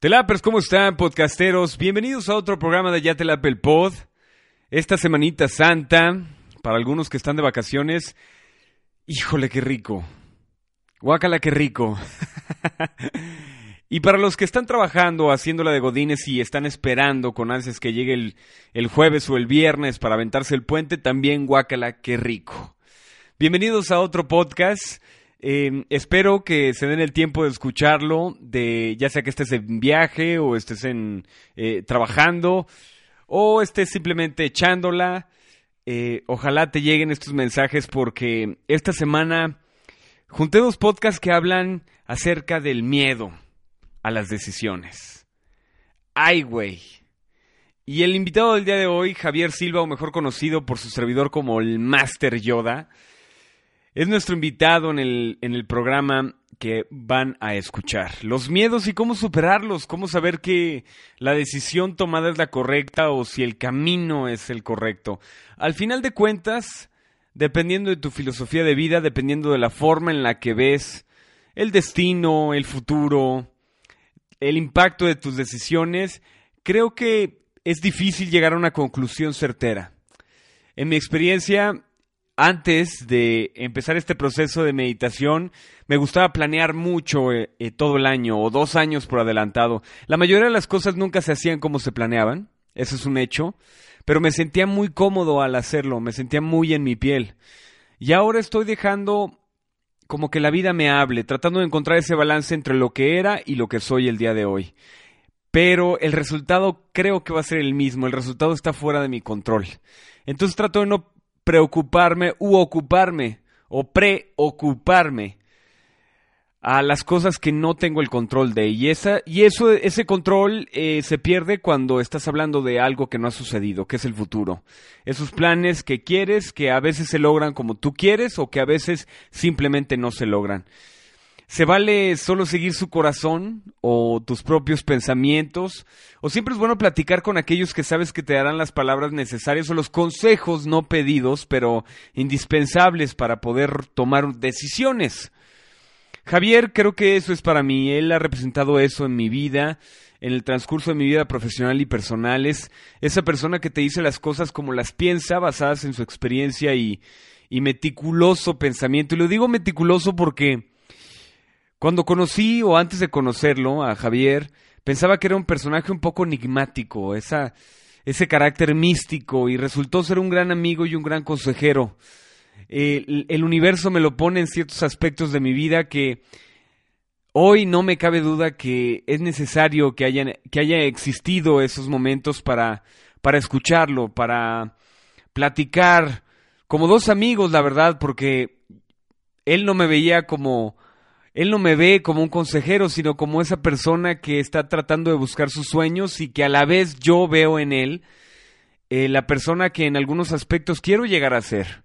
Telapers, ¿cómo están, podcasteros? Bienvenidos a otro programa de Ya Telap el Pod. Esta semanita santa, para algunos que están de vacaciones, híjole, qué rico. Guácala, qué rico. y para los que están trabajando, haciéndola de godines y están esperando con ansias que llegue el, el jueves o el viernes para aventarse el puente, también guácala, qué rico. Bienvenidos a otro podcast. Eh, espero que se den el tiempo de escucharlo, de ya sea que estés en viaje o estés en eh, trabajando o estés simplemente echándola. Eh, ojalá te lleguen estos mensajes porque esta semana junté dos podcasts que hablan acerca del miedo a las decisiones. Ay, güey. Y el invitado del día de hoy, Javier Silva, o mejor conocido por su servidor como el Master Yoda, es nuestro invitado en el, en el programa que van a escuchar. Los miedos y cómo superarlos, cómo saber que la decisión tomada es la correcta o si el camino es el correcto. Al final de cuentas, dependiendo de tu filosofía de vida, dependiendo de la forma en la que ves el destino, el futuro, el impacto de tus decisiones, creo que es difícil llegar a una conclusión certera. En mi experiencia, antes de empezar este proceso de meditación, me gustaba planear mucho eh, eh, todo el año o dos años por adelantado. La mayoría de las cosas nunca se hacían como se planeaban, eso es un hecho, pero me sentía muy cómodo al hacerlo, me sentía muy en mi piel. Y ahora estoy dejando como que la vida me hable, tratando de encontrar ese balance entre lo que era y lo que soy el día de hoy. Pero el resultado creo que va a ser el mismo, el resultado está fuera de mi control. Entonces trato de no preocuparme u ocuparme o preocuparme a las cosas que no tengo el control de. Y esa y eso ese control eh, se pierde cuando estás hablando de algo que no ha sucedido que es el futuro. Esos planes que quieres que a veces se logran como tú quieres o que a veces simplemente no se logran ¿Se vale solo seguir su corazón o tus propios pensamientos? ¿O siempre es bueno platicar con aquellos que sabes que te darán las palabras necesarias o los consejos no pedidos, pero indispensables para poder tomar decisiones? Javier, creo que eso es para mí. Él ha representado eso en mi vida, en el transcurso de mi vida profesional y personal. Es esa persona que te dice las cosas como las piensa, basadas en su experiencia y meticuloso pensamiento. Y lo digo meticuloso porque cuando conocí o antes de conocerlo a Javier, pensaba que era un personaje un poco enigmático, ese carácter místico y resultó ser un gran amigo y un gran consejero. El, el, universo me lo pone en ciertos aspectos de mi vida que hoy no me cabe duda que es necesario que, hayan, que haya existido esos momentos para, para escucharlo, para platicar como dos amigos, la verdad, porque él no me veía como él no me ve como un consejero, sino como esa persona que está tratando de buscar sus sueños y que a la vez yo veo en él eh, la persona que en algunos aspectos quiero llegar a ser.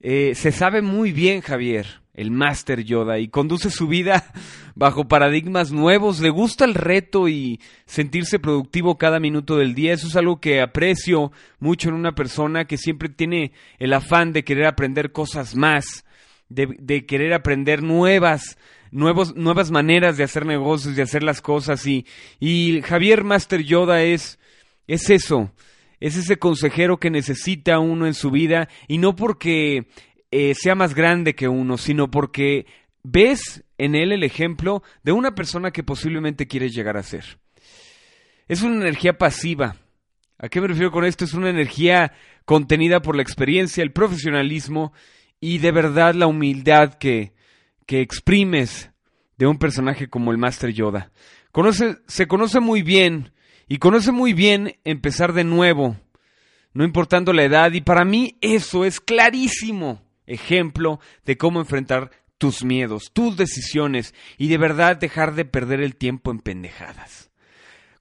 Eh, se sabe muy bien, Javier, el Master Yoda, y conduce su vida bajo paradigmas nuevos, le gusta el reto y sentirse productivo cada minuto del día. Eso es algo que aprecio mucho en una persona que siempre tiene el afán de querer aprender cosas más de, querer aprender nuevas, nuevos, nuevas maneras de hacer negocios, de hacer las cosas. Y, y Javier Master Yoda es, es eso, es ese consejero que necesita uno en su vida y no porque eh, sea más grande que uno, sino porque ves en él el ejemplo de una persona que posiblemente quieres llegar a ser. Es una energía pasiva. ¿A qué me refiero con esto? Es una energía contenida por la experiencia, el profesionalismo y de verdad la humildad que, que exprimes de un personaje como el Master Yoda. Se conoce muy bien y conoce muy bien empezar de nuevo, no importando la edad, y para mí eso es clarísimo ejemplo de cómo enfrentar tus miedos, tus decisiones y de verdad dejar de perder el tiempo en pendejadas.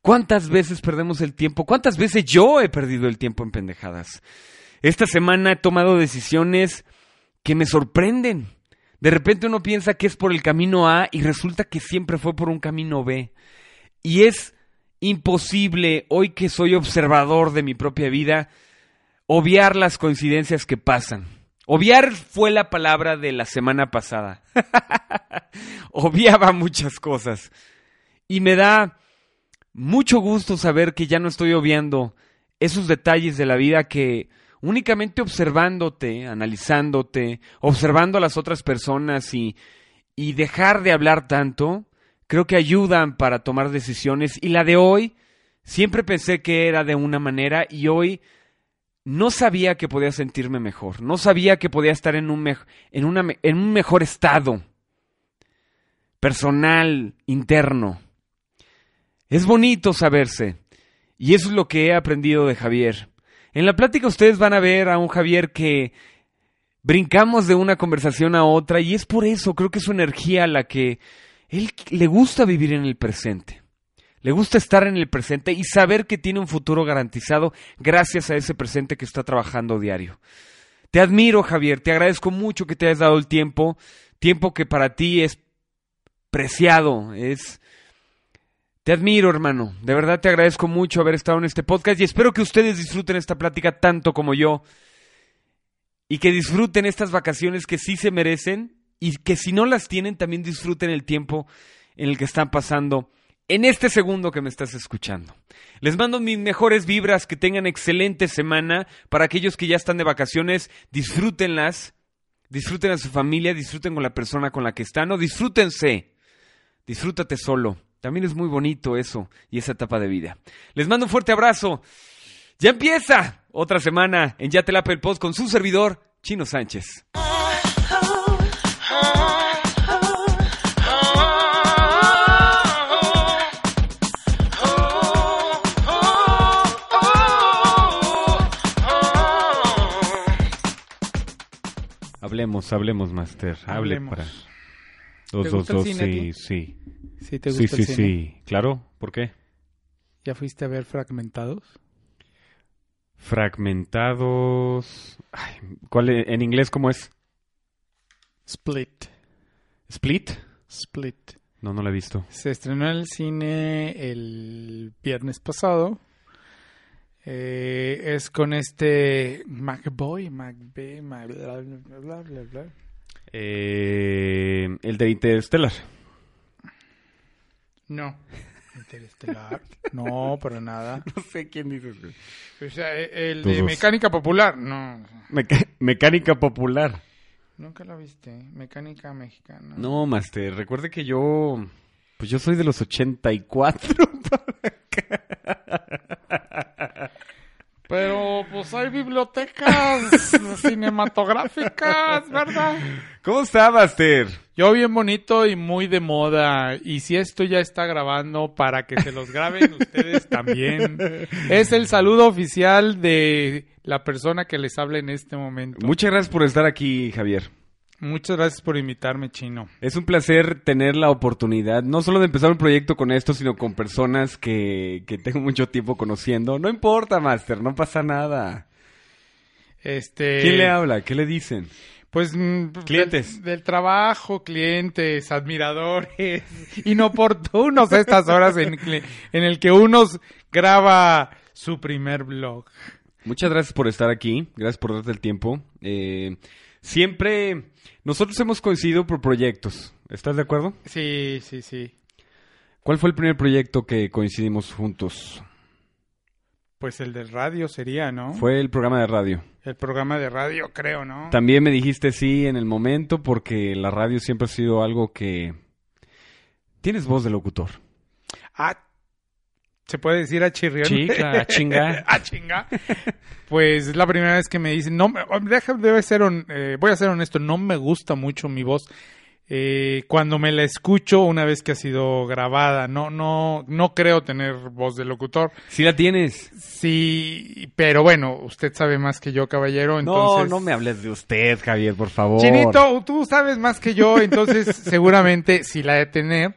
¿Cuántas veces perdemos el tiempo? ¿Cuántas veces yo he perdido el tiempo en pendejadas? Esta semana he tomado decisiones que me sorprenden. De repente uno piensa que es por el camino A y resulta que siempre fue por un camino B. Y es imposible, hoy que soy observador de mi propia vida, obviar las coincidencias que pasan. Obviar fue la palabra de la semana pasada. Obviaba muchas cosas. Y me da mucho gusto saber que ya no estoy obviando esos detalles de la vida que únicamente observándote, analizándote, observando a las otras personas y, y dejar de hablar tanto, creo que ayudan para tomar decisiones. Y la de hoy, siempre pensé que era de una manera y hoy no sabía que podía sentirme mejor, no sabía que podía estar en un, en una, en un mejor estado personal, interno. Es bonito saberse. Y eso es lo que he aprendido de Javier. En la plática ustedes van a ver a un Javier que brincamos de una conversación a otra y es por eso, creo que es su energía la que él le gusta vivir en el presente. Le gusta estar en el presente y saber que tiene un futuro garantizado gracias a ese presente que está trabajando diario. Te admiro, Javier, te agradezco mucho que te hayas dado el tiempo, tiempo que para ti es preciado, es te admiro, hermano. De verdad te agradezco mucho haber estado en este podcast y espero que ustedes disfruten esta plática tanto como yo. Y que disfruten estas vacaciones que sí se merecen y que si no las tienen también disfruten el tiempo en el que están pasando en este segundo que me estás escuchando. Les mando mis mejores vibras, que tengan excelente semana. Para aquellos que ya están de vacaciones, disfrútenlas, disfruten a su familia, disfruten con la persona con la que están o disfrútense, disfrútate solo. También es muy bonito eso y esa etapa de vida. Les mando un fuerte abrazo. Ya empieza otra semana en Ya te el post con su servidor, Chino Sánchez. Hablemos, hablemos, Master. Hable para. Dos, dos, dos, sí, sí. Sí, te gusta sí, sí, sí. Claro, ¿por qué? ¿Ya fuiste a ver Fragmentados? Fragmentados. ¿Cuál e, en inglés cómo es? Split. ¿Split? Split. No, no la he visto. Se estrenó en el cine el viernes pasado. Eh, es con este McBoy, McBee, bla, bla, bla, bla, bla. Eh, el de Interstellar. No. Interestelar. No, para nada. No sé quién dice O sea, e, el de Mecánica Popular, no. mecánica Popular. Nunca la viste. Mecánica Mexicana. No, Master. Recuerde que yo. Pues yo soy de los 84 para acá. Pero pues hay bibliotecas cinematográficas, ¿verdad? ¿Cómo está, Master? Yo bien bonito y muy de moda. Y si esto ya está grabando, para que se los graben ustedes también. Es el saludo oficial de la persona que les habla en este momento. Muchas gracias por estar aquí, Javier. Muchas gracias por invitarme, Chino. Es un placer tener la oportunidad, no solo de empezar un proyecto con esto, sino con personas que, que tengo mucho tiempo conociendo. No importa, Master, no pasa nada. Este... ¿Quién le habla? ¿Qué le dicen? Pues mm, clientes. Del, trabajo, clientes, admiradores, inoportunos a estas horas en, en el que uno graba su primer blog. Muchas gracias por estar aquí, gracias por darte el tiempo. Eh, siempre nosotros hemos coincidido por proyectos. ¿Estás de acuerdo? Sí, sí, sí. ¿Cuál fue el primer proyecto que coincidimos juntos? Pues el de radio sería, ¿no? Fue el programa de radio. El programa de radio, creo, ¿no? También me dijiste sí en el momento porque la radio siempre ha sido algo que... Tienes voz de locutor. Ah, ¿se puede decir a chirrión? Chica, a chinga. a chinga. Pues es la primera vez que me dicen, no, deja, debe ser, eh, voy a ser honesto, no me gusta mucho mi voz. Eh, cuando me la escucho una vez que ha sido grabada. No, no, no creo tener voz de locutor. Sí la tienes. Sí, pero bueno, usted sabe más que yo, caballero. Entonces... No, no me hables de usted, Javier, por favor. Chinito, tú sabes más que yo, entonces seguramente sí la de tener.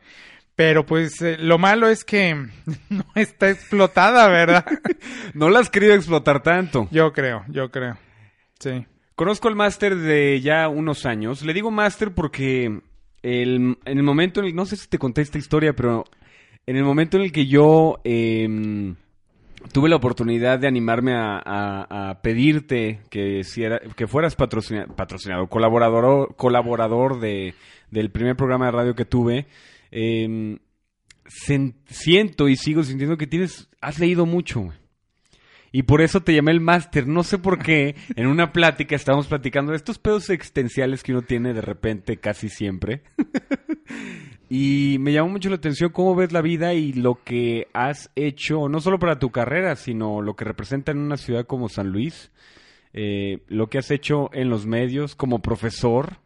Pero pues eh, lo malo es que no está explotada, ¿verdad? no la has querido explotar tanto. Yo creo, yo creo. Sí. Conozco al máster de ya unos años. Le digo máster porque el, en el momento en el... No sé si te conté esta historia, pero en el momento en el que yo em, tuve la oportunidad de animarme a, pedirte que, si era, que fueras patrocinado, colaborador, colaborador de, del primer programa de radio que tuve, em, siento y sigo sintiendo que tienes, has leído mucho. Y por eso te llamé el máster. No sé por qué. En una plática estábamos platicando de estos pedos existenciales que uno tiene de repente casi siempre. y me llamó mucho la atención cómo ves la vida y lo que has hecho, no solo para tu carrera, sino lo que representa en una ciudad como San Luis. Eh, lo que has hecho en los medios como profesor.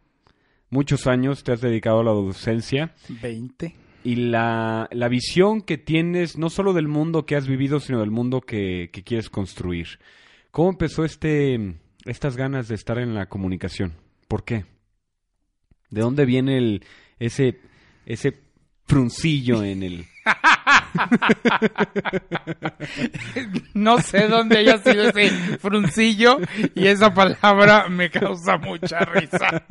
Muchos años te has dedicado a la docencia 20. y la, la visión que tienes no solo del mundo que has vivido, sino del mundo que, que quieres construir. ¿Cómo empezó este, estas ganas de estar en la comunicación? ¿Por qué? ¿De dónde viene el, ese, ese fruncillo en el... No sé dónde haya sido ese fruncillo y esa palabra me causa mucha risa.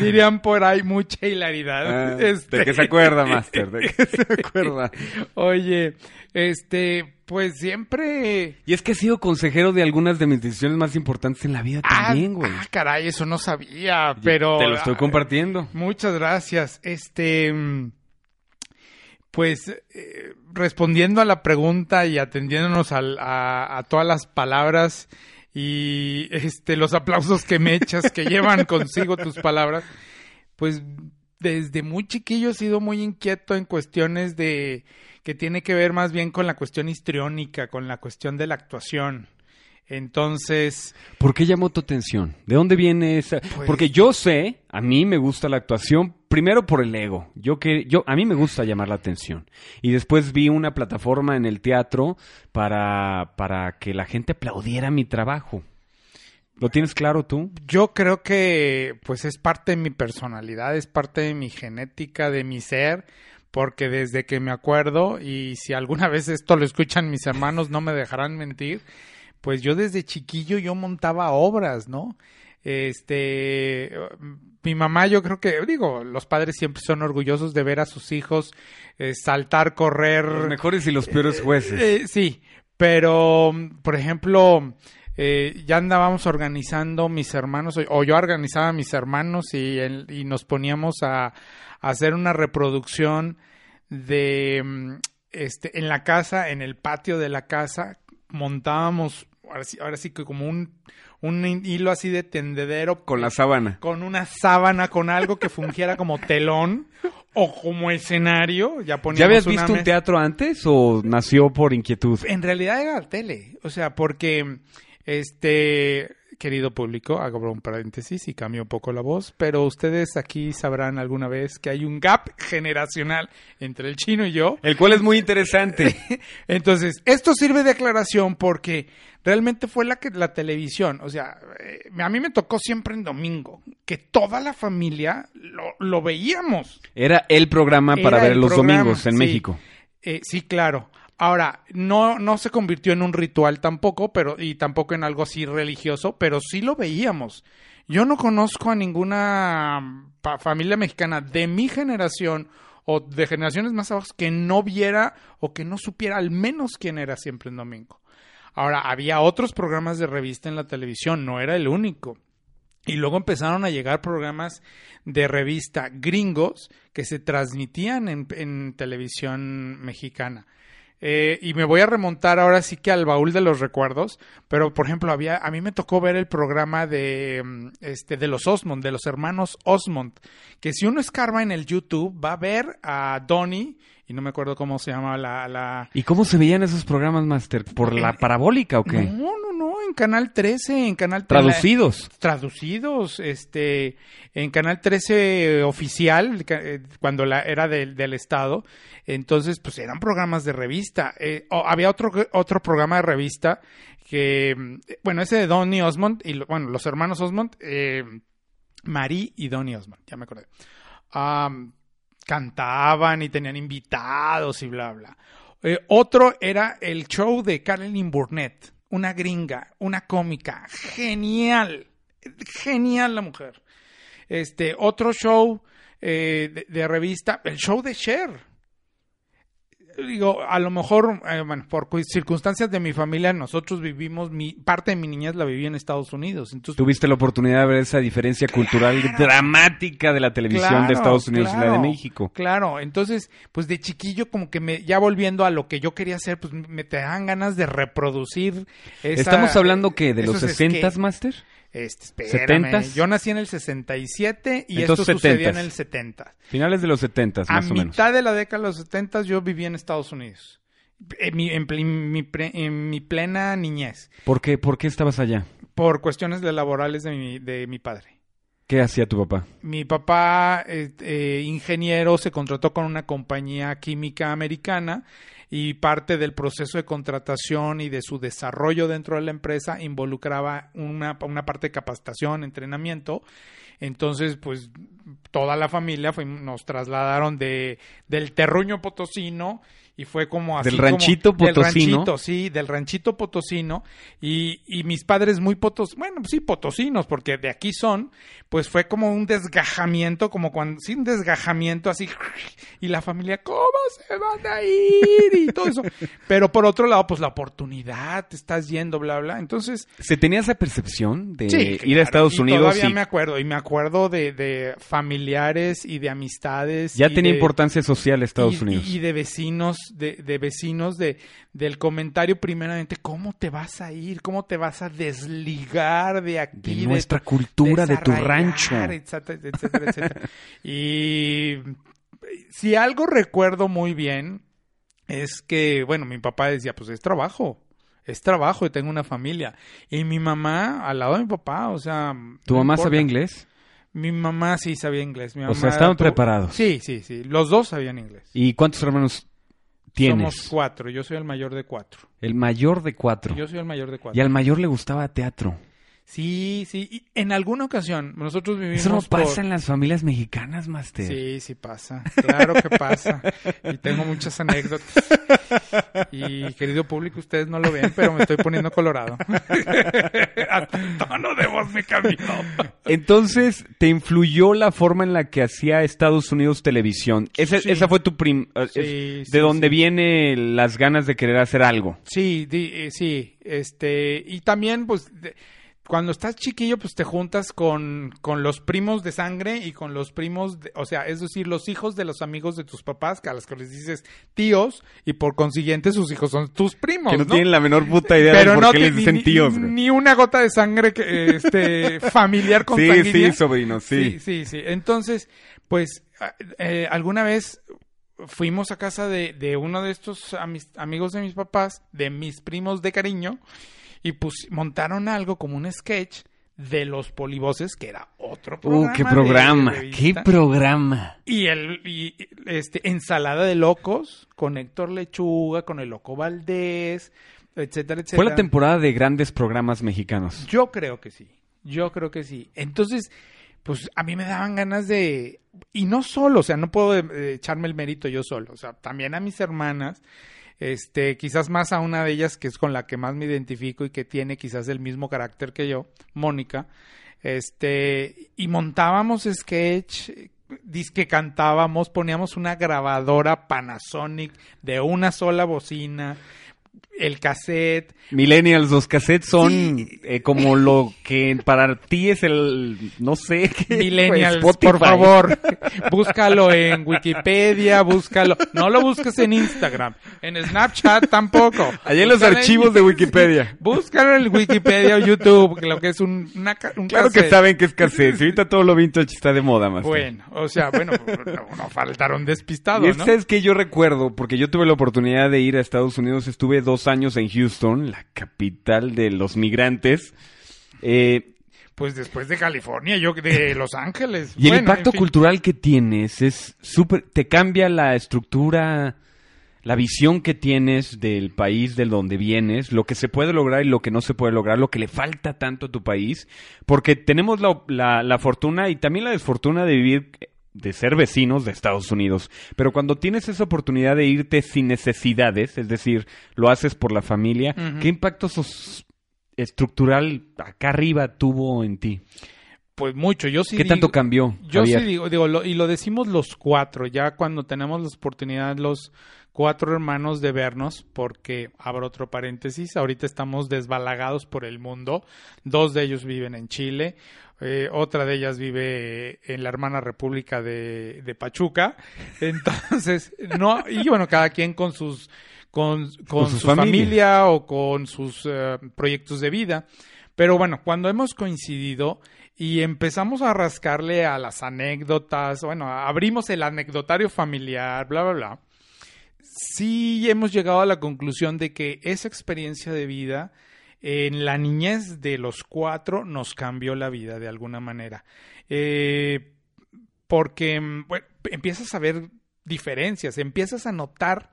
Dirían por ahí mucha hilaridad. Ah, Este, ¿De qué se acuerda, Master? ¿De qué se acuerda? Oye, este, pues siempre... Y es que he sido consejero de algunas de mis decisiones más importantes en la vida también, güey. Ah, caray, eso no sabía, pero... Te lo estoy ah, compartiendo. Muchas gracias. Este, mm, pues eh, respondiendo a la pregunta y atendiéndonos a todas las palabras y este los aplausos que me echas que llevan consigo tus palabras, pues desde muy chiquillo he sido muy inquieto en cuestiones de que tiene que ver más bien con la cuestión histriónica, con la cuestión de la actuación. Entonces, ¿Por qué llamó tu atención? ¿De dónde viene esa? Pues- Porque yo sé, a mí me gusta la actuación, primero por el ego. Yo que yo a mí me gusta llamar la atención. Y después vi una plataforma en el teatro para para que la gente aplaudiera mi trabajo. ¿Lo tienes claro tú? Yo creo que pues es parte de mi personalidad, es parte de mi genética, de mi ser, porque desde que me acuerdo, y si alguna vez esto lo escuchan mis hermanos, no me dejarán mentir, pues yo desde chiquillo yo montaba obras, ¿no? Este, mi mamá yo creo que, digo, los padres siempre son orgullosos de ver a sus hijos eh, saltar, correr, Los mejores y los peores jueces. eh, sí, pero, por ejemplo, eh, ya andábamos organizando mis hermanos, o- yo organizaba a mis hermanos y, el- y nos poníamos a, a hacer una reproducción de, mm, este, en la casa, en el patio de la casa, montábamos, ahora sí, ahora sí que como un, un hilo así de tendedero Con la sábana. con una sábana, con algo que fungiera como telón o como escenario. Ya, ¿Ya habías una visto un teatro antes o nació por inquietud? en realidad era la tele. O sea, porque, este, querido público, hago un paréntesis y cambio un poco la voz, pero ustedes aquí sabrán alguna vez que hay un gap generacional entre el chino y yo. El cual es muy interesante. Entonces, esto sirve de aclaración porque realmente fue la que la televisión, o sea, eh, a mí me tocó siempre en domingo, que toda la familia lo, lo veíamos. Era el programa para Era ver los programa, domingos en sí. México. Eh, sí, claro. Ahora, no, no se convirtió en un ritual tampoco, pero, y tampoco en algo así religioso, pero sí lo veíamos. Yo no conozco a ninguna pa- familia mexicana de mi generación o de generaciones más abajo que no viera o que no supiera al menos quién era siempre en domingo. Ahora, había otros programas de revista en la televisión, no era el único. Y luego empezaron a llegar programas de revista gringos que se transmitían en, en televisión mexicana. Eh, y me voy a remontar ahora sí que al baúl de los recuerdos, pero por ejemplo, había, a mí me tocó ver el programa de, mm, este, de los Osmond, de los hermanos Osmond, que si uno escarba en el YouTube va a ver a Donnie, y no me acuerdo cómo se llama la, la, ¿Y cómo se veían esos programas, Master? ¿Por la parabólica o qué? no, no, no, en Canal 13, en Canal Traducidos. traducidos este en Canal 13 oficial ca- eh, cuando la era del, del estado entonces pues eran programas de revista Eh, había otro otro programa de revista que mm, bueno ese de Donny Osmond y bueno los hermanos Osmond eh, Marie y Donny Osmond ya me acordé Am, cantaban y tenían invitados y bla bla Eh, otro era el show de Carolyn Burnett una gringa, una cómica, genial, genial la mujer. Este, otro show eh, de, de revista, el show de Cher. Digo, a lo mejor, eh, bueno, por cu- circunstancias de mi familia, nosotros vivimos, mi parte de mi niñez la viví en Estados Unidos. Entonces, Tuviste la oportunidad de ver esa diferencia cultural dramática de la televisión de Estados Unidos y la de México. Claro, entonces, pues de chiquillo, como que me, ya volviendo a lo que yo quería hacer, pues me te dan ganas de reproducir. esa- Estamos hablando que de los esos 60s, skate- Master. Este, espérame, 70s. Yo nací en el 67 y Entonces, esto sucedió en 70s. el 70. Finales de los 70 A más o menos. mitad de la década de los 70 yo viví en Estados Unidos. En mi, en mi en mi plena niñez. ¿Por qué, ¿Por qué estabas allá? Por cuestiones de laborales de mi, de mi padre. ¿Qué hacía tu papá? Mi papá, eh, eh, ingeniero, se contrató con una compañía química americana y parte del proceso de contratación y de su desarrollo dentro de la empresa involucraba una, una parte de capacitación, entrenamiento. Entonces, pues toda la familia fue- nos trasladaron de del terruño potosino y fue como así Del como- ranchito potosino. del ranchito, sí, del ranchito potosino y, y mis padres muy potos, bueno, sí, potosinos, porque de aquí son, pues fue como un desgajamiento, como cuando, sí, un desgajamiento así, y la familia, ¿cómo se van a ir? Y todo eso. Pero por otro lado, pues la oportunidad, te estás yendo, bla, bla. Entonces, ¿Se tenía esa percepción de Sí, ir claro, a Estados y Unidos Todavía me acuerdo, y me acuerdo de, de familiares y de amistades. ya tenía de- importancia social Estados y, Unidos? y de vecinos, de, de vecinos de, del comentario primeramente, ¿cómo te vas a ir? ¿Cómo te vas a desligar de aquí? de nuestra cultura, de tu rancho. Etcétera, etcétera, etcétera. y si algo recuerdo muy bien es que, bueno, mi papá decía, pues es trabajo. Es trabajo y tengo una familia. Y mi mamá, al lado de mi papá, o sea... ¿Tu no mamá importa. sabía inglés? Mi mamá sí sabía inglés. Mi O mamá sea, estaban preparados. Sí, sí, sí. Los dos sabían inglés. ¿Y cuántos hermanos tienes? Somos cuatro. Yo soy el mayor de cuatro. El mayor de cuatro. Yo soy el mayor de cuatro. Y al mayor le gustaba teatro. Sí, sí. Y en alguna ocasión, nosotros vivimos Eso no por- pasa en las familias mexicanas, Master. Sí, sí pasa. Claro que pasa. y tengo muchas anécdotas. Y querido público, ustedes no lo ven, pero me estoy poniendo colorado. Hasta el tono de voz me cambió. Entonces, ¿te influyó la forma en la que hacía Estados Unidos televisión? Ese- Sí. Esa fue tu prim... eh, Sí, es- sí, de donde sí. viene las ganas de querer hacer algo. Sí, di- eh, sí, este, y también, pues, de- cuando estás chiquillo, pues te juntas con, con los primos de sangre y con los primos, de- o sea, es decir, los hijos de los amigos de tus papás, que a los que les dices tíos, y por consiguiente sus hijos son tus primos, Que no, ¿no? tienen la menor puta idea de por no qué les dicen ni, tíos. ni, güey. ni una gota de sangre que, este, familiar con Sí, sí, sobrino, sí. Sí, sí, sí. Entonces, pues, eh, alguna vez fuimos a casa de, de uno de estos amigos de mis papás, de mis primos de cariño, y pues montaron algo como un sketch de los polivoces, que era otro programa. Uh, qué de programa, qué programa. Y el y, este ensalada de locos con Héctor Lechuga, con el Loco Valdés, etcétera, etcétera. Fue la temporada de grandes programas mexicanos. Yo creo que sí. Yo creo que sí. Entonces, pues a mí me daban ganas de... Y no solo, o sea, no puedo eh, echarme el mérito yo solo. O sea, también a mis hermanas, este, quizás más a una de ellas que es con la que más me identifico y que tiene quizás el mismo carácter que yo, Mónica. Este, y montábamos sketch, disque cantábamos, poníamos una grabadora Panasonic de una sola bocina, el cassette, Millennials, los cassettes son Sí. eh, como lo que para ti es el, no sé, qué, Millennials, por favor, búscalo en Wikipedia, búscalo. No lo busques en Instagram, en Snapchat tampoco. Allá en los archivos de Wikipedia. Búscalo en Wikipedia o YouTube, que lo que es un, una un Claro que saben que es cassette. Ahorita todo lo vintage está de moda, más. Bueno, o sea, bueno, no, no faltaron despistado, Y es, ¿no? ¿sabes qué? Yo recuerdo, porque yo tuve la oportunidad de ir a Estados Unidos, estuve dos años en Houston, la capital de los migrantes. Eh, Pues después de California, yo de Los Ángeles. y el impacto en fin. cultural que tienes es súper... Te cambia la estructura, la visión que tienes del país del donde vienes, lo que se puede lograr y lo que no se puede lograr, lo que le falta tanto a tu país, porque tenemos la, la- la fortuna y también la desfortuna de vivir de ser vecinos de Estados Unidos. Pero cuando tienes esa oportunidad de irte sin necesidades, es decir, lo haces por la familia. ¿qué impacto sos- estructural acá arriba tuvo en ti? Pues mucho, yo sí ¿Qué digo- tanto cambió? Yo Javier? sí digo, digo lo- y lo decimos los cuatro, ya cuando tenemos la oportunidad los cuatro hermanos de vernos, porque abro otro paréntesis, ahorita estamos desbalagados por el mundo, dos de ellos viven en Chile, eh, otra de ellas vive en la hermana república de, de Pachuca, entonces, no, y bueno, cada quien con sus, con, con, su su familia. familia o con sus eh, proyectos de vida. Pero bueno, cuando hemos coincidido y empezamos a rascarle a las anécdotas, bueno, abrimos el anecdotario familiar, bla, bla, bla, sí hemos llegado a la conclusión de que esa experiencia de vida en la niñez de los cuatro nos cambió la vida de alguna manera. Eh, porque mm, bueno, empiezas a ver diferencias, empiezas a notar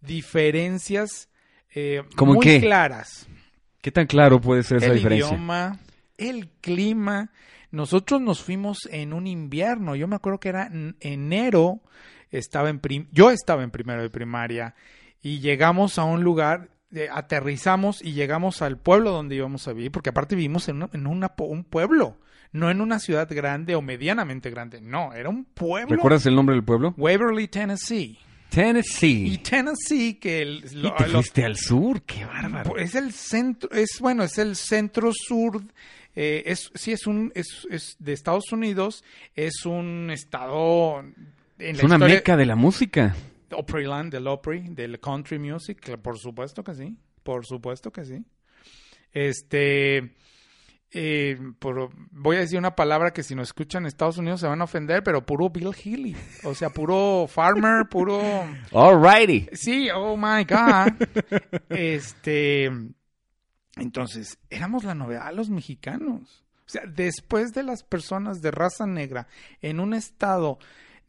diferencias eh, ¿Cómo muy qué? claras ¿Qué tan claro puede ser esa el diferencia? idioma, el clima. Nosotros nos fuimos en un invierno. Yo me acuerdo que era en enero. Estaba en prim- yo estaba en primero de primaria y llegamos a un lugar, eh, aterrizamos y llegamos al pueblo donde íbamos a vivir, porque aparte vivimos en, una- en una un pueblo, no en una ciudad grande o medianamente grande. No, era un pueblo. ¿Recuerdas el nombre del pueblo? Waverly, Tennessee. Y Tennessee. Tennessee, que el- Y lo- te lo- fuiste al sur, qué bárbaro. pues es el centro, es bueno, es el centro sur. eh, es sí es un es, es de Estados Unidos, es un estado en Es la una historia- meca de la música. Opryland, del Opry, del country music, por supuesto que sí, por supuesto que sí. Este, eh, por- voy a decir una palabra que si nos escuchan en Estados Unidos se van a ofender, pero puro Bill Healy, o sea, puro farmer, puro Alrighty. Sí, oh my God. este. Entonces, éramos la novedad los mexicanos. O sea, después de las personas de raza negra en un estado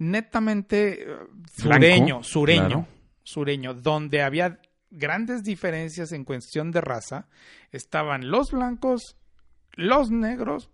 netamente eh, sureño, Blanco, sureño, claro. sureño, donde había grandes diferencias en cuestión de raza, estaban los blancos, los negros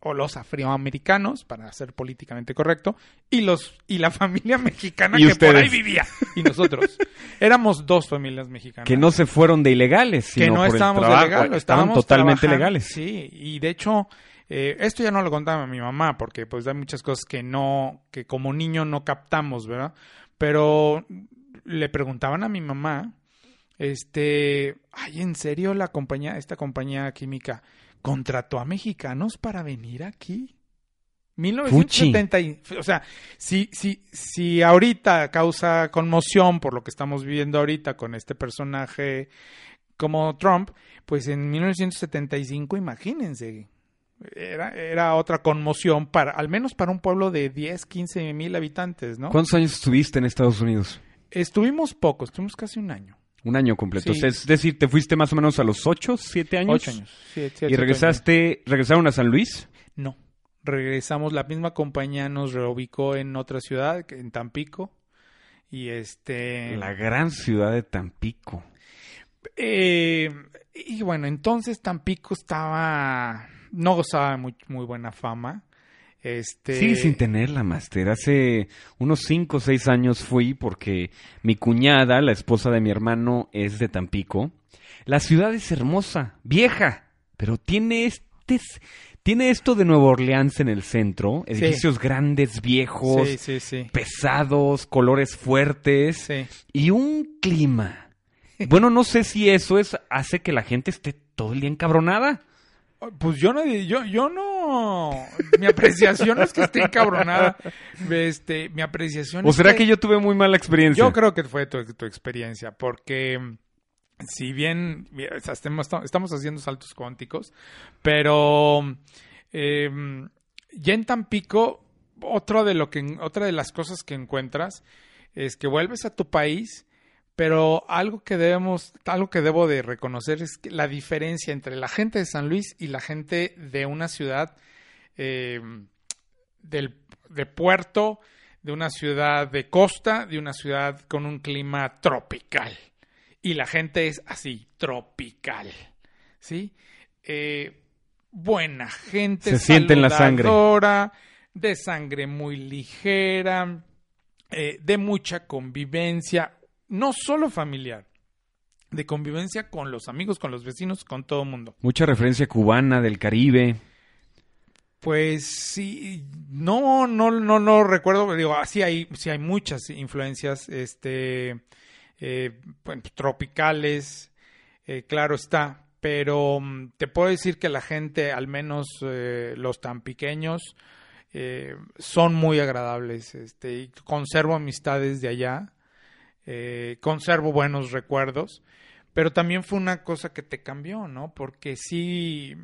o los afroamericanos, para ser políticamente correcto, y los y la familia mexicana que por ahí vivía. Y nosotros. Éramos dos familias mexicanas. Que no se fueron de ilegales, Que sino no por el estábamos de legal, estábamos totalmente legales. Sí, y de hecho, eh, esto ya no lo contaba mi mamá, porque pues hay muchas cosas que no, que como niño no captamos, ¿verdad? Pero le preguntaban a mi mamá, este, ay, ¿en serio la compañía, esta compañía química contrató a mexicanos para venir aquí? 1970, y- o sea, si, si, si ahorita causa conmoción por lo que estamos viviendo ahorita con este personaje como Trump, pues en 1975, imagínense, era, era otra conmoción para, al menos para un pueblo de 10, 15 mil habitantes, ¿no? ¿Cuántos años estuviste en Estados Unidos? Estuvimos pocos, estuvimos casi un año. Un año completo. Sí. Es decir, te fuiste más o menos a los ocho, siete años. Ocho años. Siete, siete, Y regresaste, regresaron a San Luis. No. Regresamos, la misma compañía nos reubicó en otra ciudad, en Tampico. Y este. La gran ciudad de Tampico. Eh, y bueno, entonces Tampico estaba. No gozaba de muy, muy buena fama. Este. Sigue sin tenerla, Master. Hace unos cinco o seis años fui porque mi cuñada, la esposa de mi hermano, es de Tampico. La ciudad es hermosa, vieja, pero tiene este, tiene esto de Nueva Orleans en el centro, edificios grandes, viejos, Sí, sí, sí. pesados, colores fuertes Sí. y un clima. Bueno, no sé si eso es hace que la gente esté todo el día encabronada. Pues yo no, yo, yo no, mi apreciación no es que esté encabronada, este, mi apreciación ¿O es será que yo tuve muy mala experiencia? Yo creo que fue tu, tu experiencia, porque mm, si bien estamos haciendo saltos cuánticos, pero eh, ya en Tampico, otra de, lo que, otra de las cosas que encuentras es que vuelves a tu país, pero algo que debemos, algo que debo de reconocer es que la diferencia entre la gente de San Luis y la gente de una ciudad eh, del, de puerto, de una ciudad de costa, de una ciudad con un clima tropical. Y la gente es así, tropical. ¿Sí? Eh, buena gente, Se siente en la sangre. de sangre muy ligera, eh, de mucha convivencia, no solo familiar, de convivencia con los amigos, con los vecinos, con todo el mundo. Mucha referencia cubana del Caribe. Pues sí, no, no, no, no recuerdo, digo, ah, sí hay, sí hay muchas influencias, este, eh, pues, tropicales, eh, claro está, pero mm, te puedo decir que la gente, al menos eh, los tan pequeños, son muy agradables, este, y conservo amistades de allá, eh, conservo buenos recuerdos, pero también fue una cosa que te cambió, ¿no? Porque sí,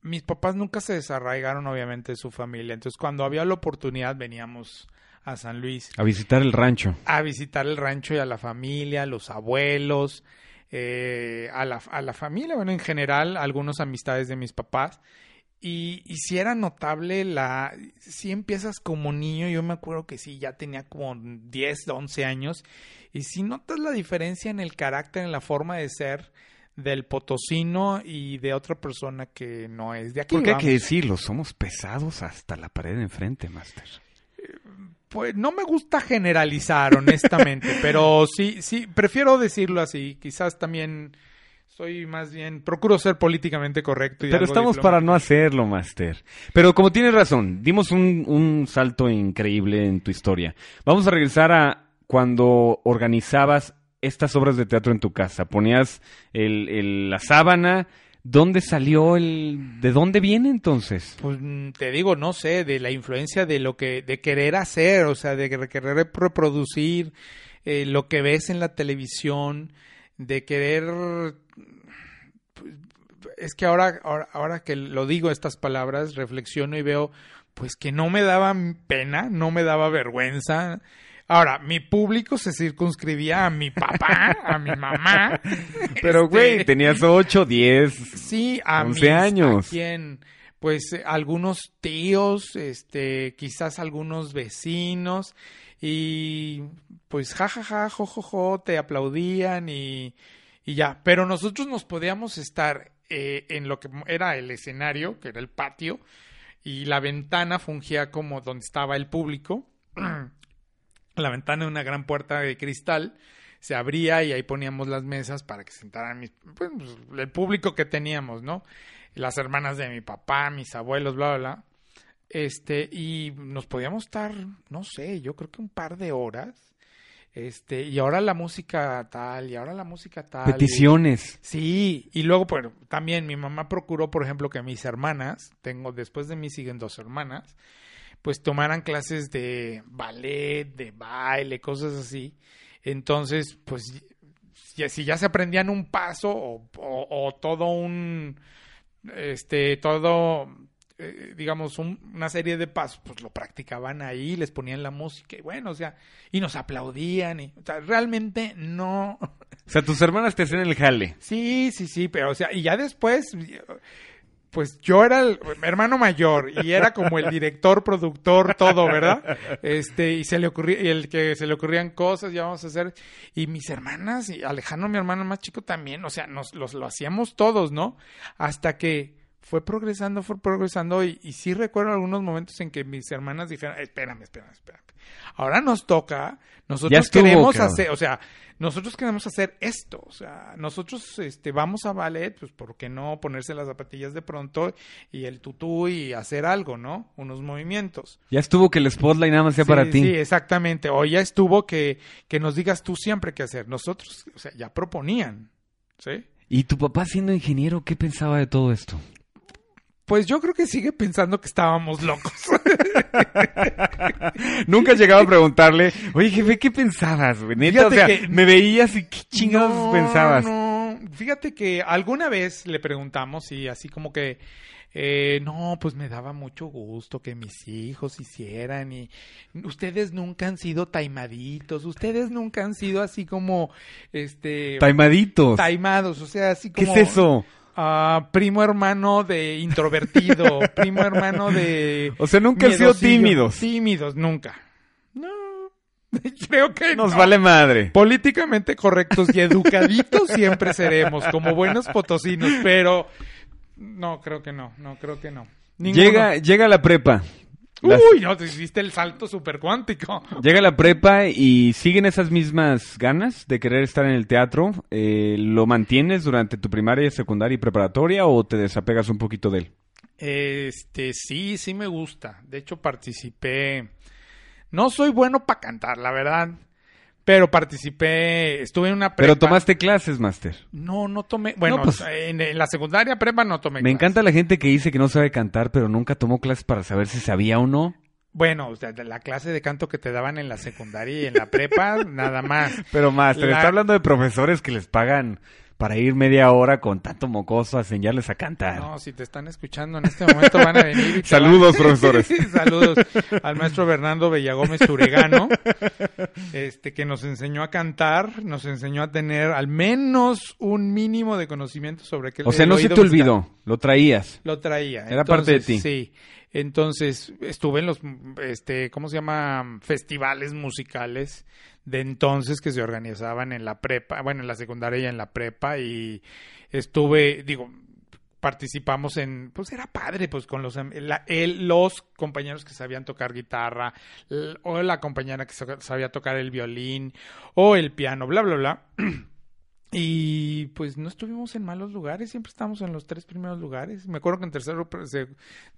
mis papás nunca se desarraigaron obviamente de su familia, entonces cuando había la oportunidad veníamos a San Luis A visitar el rancho. a visitar el rancho y a la familia, los abuelos, eh, a, la, a la familia, bueno, en general, algunas amistades de mis papás. Y, y si era notable la... Si empiezas como niño, yo me acuerdo que sí, ya tenía como 10, 11 años, y si notas la diferencia en el carácter, en la forma de ser del potosino y de otra persona que no es de aquí. Porque hay que decirlo, somos pesados hasta la pared de enfrente, Master. Pues no me gusta generalizar, honestamente, pero sí, sí, prefiero decirlo así. Quizás también soy más bien, procuro ser políticamente correcto. Y Pero estamos para no hacerlo, Master. Pero como tienes razón, dimos un, un salto increíble en tu historia. Vamos a regresar a cuando organizabas estas obras de teatro en tu casa. Ponías el, el- la sábana. ¿Dónde salió el... ¿De dónde viene entonces? Pues mm, te digo, no sé, de la influencia de lo que, de querer hacer, o sea, de querer reproducir eh, lo que ves en la televisión, de querer es que ahora, ahora, ahora que lo digo estas palabras, reflexiono y veo pues que no me daba pena, no me daba vergüenza. Ahora, mi público se circunscribía a mi papá, a mi mamá. Pero, Este, güey, tenías 8, 10. Sí, a 11 mis- años. ¿a quién? Pues eh, algunos tíos, este, quizás algunos vecinos y pues jajaja, jojojo, te aplaudían y, y ya. Pero nosotros nos podíamos estar eh, en lo que era el escenario, que era el patio, y la ventana fungía como donde estaba el público. la ventana de una gran puerta de cristal se abría y ahí poníamos las mesas para que sentaran mis, pues, el público que teníamos, ¿no? Las hermanas de mi papá, mis abuelos, bla, bla, bla. Este, y nos podíamos estar, no sé, yo creo que un par de horas. Este, y ahora la música tal, y ahora la música tal. y- Peticiones. Sí, y luego, bueno, también mi mamá procuró, por ejemplo, que mis hermanas, tengo, después de mí siguen dos hermanas, pues tomaran clases de ballet, de baile, cosas así. Entonces, pues, si ya se aprendían un paso o, o- o todo un, este, todo, eh, digamos, un- una serie de pasos, pues lo practicaban ahí, les ponían la música y bueno, o sea, y nos aplaudían y, o sea, realmente no, O sea, tus hermanas te hacían el jale. Sí, sí, sí, pero o sea, y ya después, pues yo era el hermano mayor y era como el director, productor, todo, ¿verdad? Este, y se le ocurría, y el que se le ocurrían cosas, ya vamos a hacer, y mis hermanas, y Alejandro, mi hermano más chico también, o sea, nos los, lo hacíamos todos, ¿no? Hasta que fue progresando, fue progresando, y, y sí recuerdo algunos momentos en que mis hermanas dijeron, espérame, espérame, espérame. Ahora nos toca, nosotros estuvo, queremos cabrón. hacer, o sea, nosotros queremos hacer esto, o sea, nosotros este, vamos a ballet, pues ¿por qué no ponerse las zapatillas de pronto y el tutú y hacer algo, ¿no? Unos movimientos. Ya estuvo que el spotlight nada más sea Sí, para ti. Sí, exactamente. O ya estuvo que, que nos digas tú siempre qué hacer. Nosotros, o sea, ya proponían, ¿sí? ¿Y tu papá siendo ingeniero, qué pensaba de todo esto? Pues yo creo que sigue pensando que estábamos locos. Nunca llegaba a preguntarle, oye jefe, ¿qué pensabas? güey? Neta, o sea, que- me veías y qué chingados No, pensabas. No, fíjate que alguna vez le preguntamos y así como que, eh, no, pues me daba mucho gusto que mis hijos hicieran y ustedes nunca han sido taimaditos, ustedes nunca han sido así como, este, Taimaditos. taimados, o sea, así ¿Qué como... es eso? Ah, primo hermano de introvertido, primo hermano de... O sea, nunca han sido tímidos. Tímidos, nunca. No, creo que Nos no. vale madre. Políticamente correctos y educaditos siempre seremos, como buenos potosinos, pero no, creo que no, no, creo que no. Ninguno. Llega, llega la prepa. Las- Uy, no, te hiciste el salto super cuántico. Llega la prepa y siguen esas mismas ganas de querer estar en el teatro. Eh, ¿Lo mantienes durante tu primaria, secundaria y preparatoria o te desapegas un poquito de él? Este, sí, sí me gusta. De hecho, participé. No soy bueno para cantar, la verdad. Pero participé, estuve en una prepa. Pero tomaste clases, Master. No, no tomé. Bueno, No, pues- en, en la secundaria prepa no tomé. Me clases. encanta la gente que dice que no sabe cantar, pero nunca tomó clases para saber si sabía o no. Bueno, o sea, la clase de canto que te daban en la secundaria y en la prepa, nada más. Pero Master, La- está hablando de profesores que les pagan para ir media hora con tanto mocoso a enseñarles a cantar. No, si te están escuchando en este momento van a venir. y te Saludos, van- profesores. Saludos al maestro Bernardo Bellagómez Uregano, este, que nos enseñó a cantar, nos enseñó a tener al menos un mínimo de conocimiento sobre qué o sea, no se te musical. olvidó, lo traías. Lo traía. Era parte de ti. Sí. Entonces, estuve en los, este, ¿cómo se llama? Festivales musicales de entonces que se organizaban en la prepa, bueno, en la secundaria y en la prepa y estuve, digo, participamos en, pues era padre, pues con los, la- los compañeros que sabían tocar guitarra, o la compañera que sa- sabía tocar el violín, o el piano, bla, bla, bla. Y pues no estuvimos en malos lugares, siempre estábamos en los tres primeros lugares. Me acuerdo que en tercero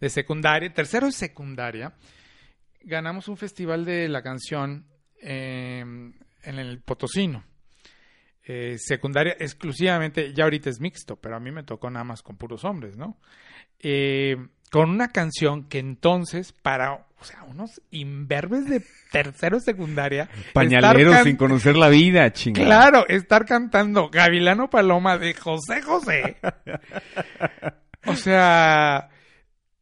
de secundaria, tercero de secundaria, ganamos un festival de la canción eh, en el Potosino. Eh, secundaria exclusivamente, ya ahorita es mixto, pero a mí me tocó nada más con puros hombres, ¿no? Eh, con una canción que entonces, para, o sea, unos imberbes de tercero secundaria, Pañaleros sin conocer la vida, chingada. Claro, estar cantando Gavilano Paloma de José José. O sea,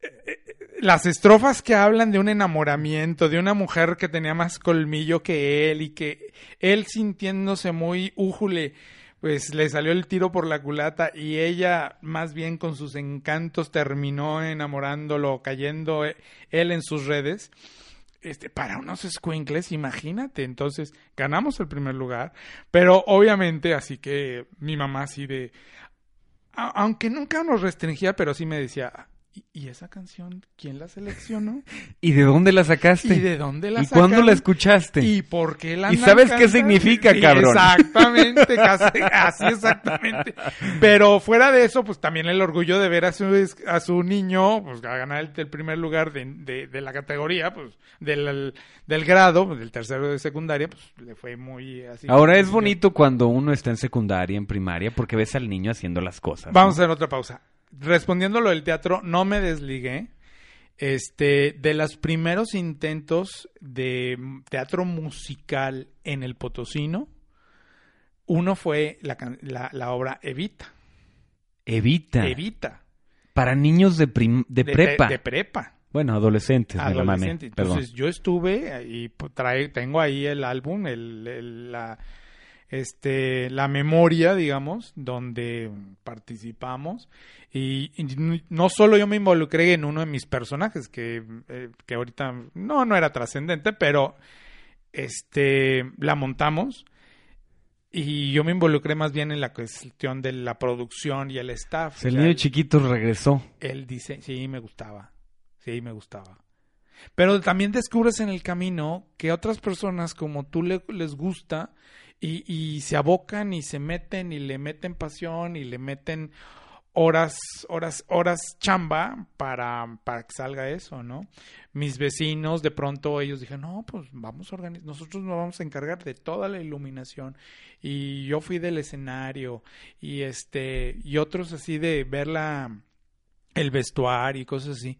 eh, las estrofas que hablan de un enamoramiento, de una mujer que tenía más colmillo que él y que él sintiéndose muy újule, pues le salió el tiro por la culata y ella más bien con sus encantos terminó enamorándolo, cayendo eh, él en sus redes este, para unos squinkles, imagínate. Entonces, ganamos el primer lugar, pero obviamente, así que mi mamá así de, aunque nunca nos restringía, pero sí me decía, ¿y, esa canción quién la seleccionó? ¿Y de dónde la sacaste? ¿Y de dónde la ¿Y cuándo la escuchaste? ¿Y por qué la ¿Y sabes qué significa, cabrón? Exactamente, casi- así exactamente. Pero fuera de eso, pues también el orgullo de ver a su, a su niño, pues a ganar el, el primer lugar de, de- de la categoría, pues del, del grado, pues, del tercero de secundaria, pues le fue muy así. Ahora es bonito cuando uno está en secundaria, en primaria, porque ves al niño haciendo las cosas. Vamos ¿no? a hacer otra pausa. Respondiendo lo del teatro, no me desligué. Este, de los primeros intentos de teatro musical en el Potosino, uno fue la, can- la, la obra Evita. Evita. Evita. Para niños de, prim- de, prepa. De, prepa. Bueno, adolescentes, me la mamé. Adolescente. Perdón. Entonces yo estuve y pues, trae, tengo ahí el álbum, el, el- la, este, la memoria, digamos, donde participamos. Y, y no solo yo me involucré en uno de mis personajes, que, eh, que ahorita no, no era trascendente, pero este, la montamos. Y yo me involucré más bien en la cuestión de la producción y el staff. El O sea, niño chiquito regresó. él dice, sí, me gustaba, sí, me gustaba. Pero también descubres en el camino que otras personas como tú le- les gusta y, y se abocan y se meten y le meten pasión y le meten horas, horas, horas chamba para, para que salga eso, ¿no? Mis vecinos, de pronto ellos dijeron, no, pues vamos a organizar, nosotros nos vamos a encargar de toda la iluminación. Y yo fui del escenario y este, y otros así de ver la, el vestuario y cosas así.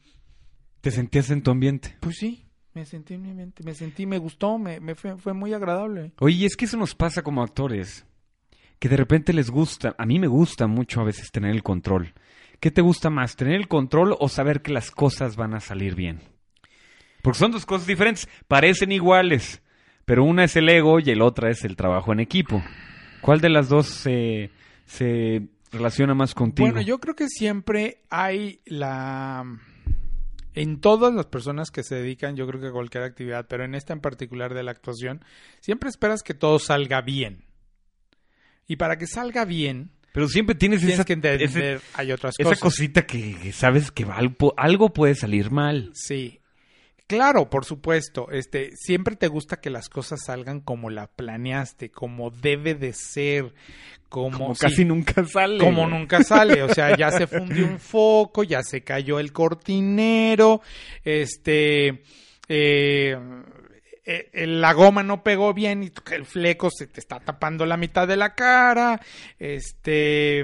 Te sentías en tu ambiente. Pues sí, me sentí en mi mente, me sentí, me gustó, me, me fue, fue muy agradable. Oye, y es que eso nos pasa como actores. Que de repente les gusta, a mí me gusta mucho a veces tener el control. ¿Qué te gusta más, tener el control o saber que las cosas van a salir bien? Porque son dos cosas diferentes, parecen iguales, pero una es el ego y el otra es el trabajo en equipo. ¿Cuál de las dos se, se relaciona más contigo? Bueno, yo creo que siempre hay la... En todas las personas que se dedican, yo creo que a cualquier actividad, pero en esta en particular de la actuación, siempre esperas que todo salga bien. Y para que salga bien, Pero siempre tienes, tienes esa, que entender, ese- hay otras esa cosas. cosita que, que sabes que va- algo, algo puede salir mal. Sí. Claro, por supuesto. Este, siempre te gusta que las cosas salgan como la planeaste, como debe de ser, como, Como sí, casi nunca sale. como nunca sale, o sea, ya se fundió un foco, ya se cayó el cortinero, este, eh, eh, la goma no pegó bien y el fleco se te está tapando la mitad de la cara, este,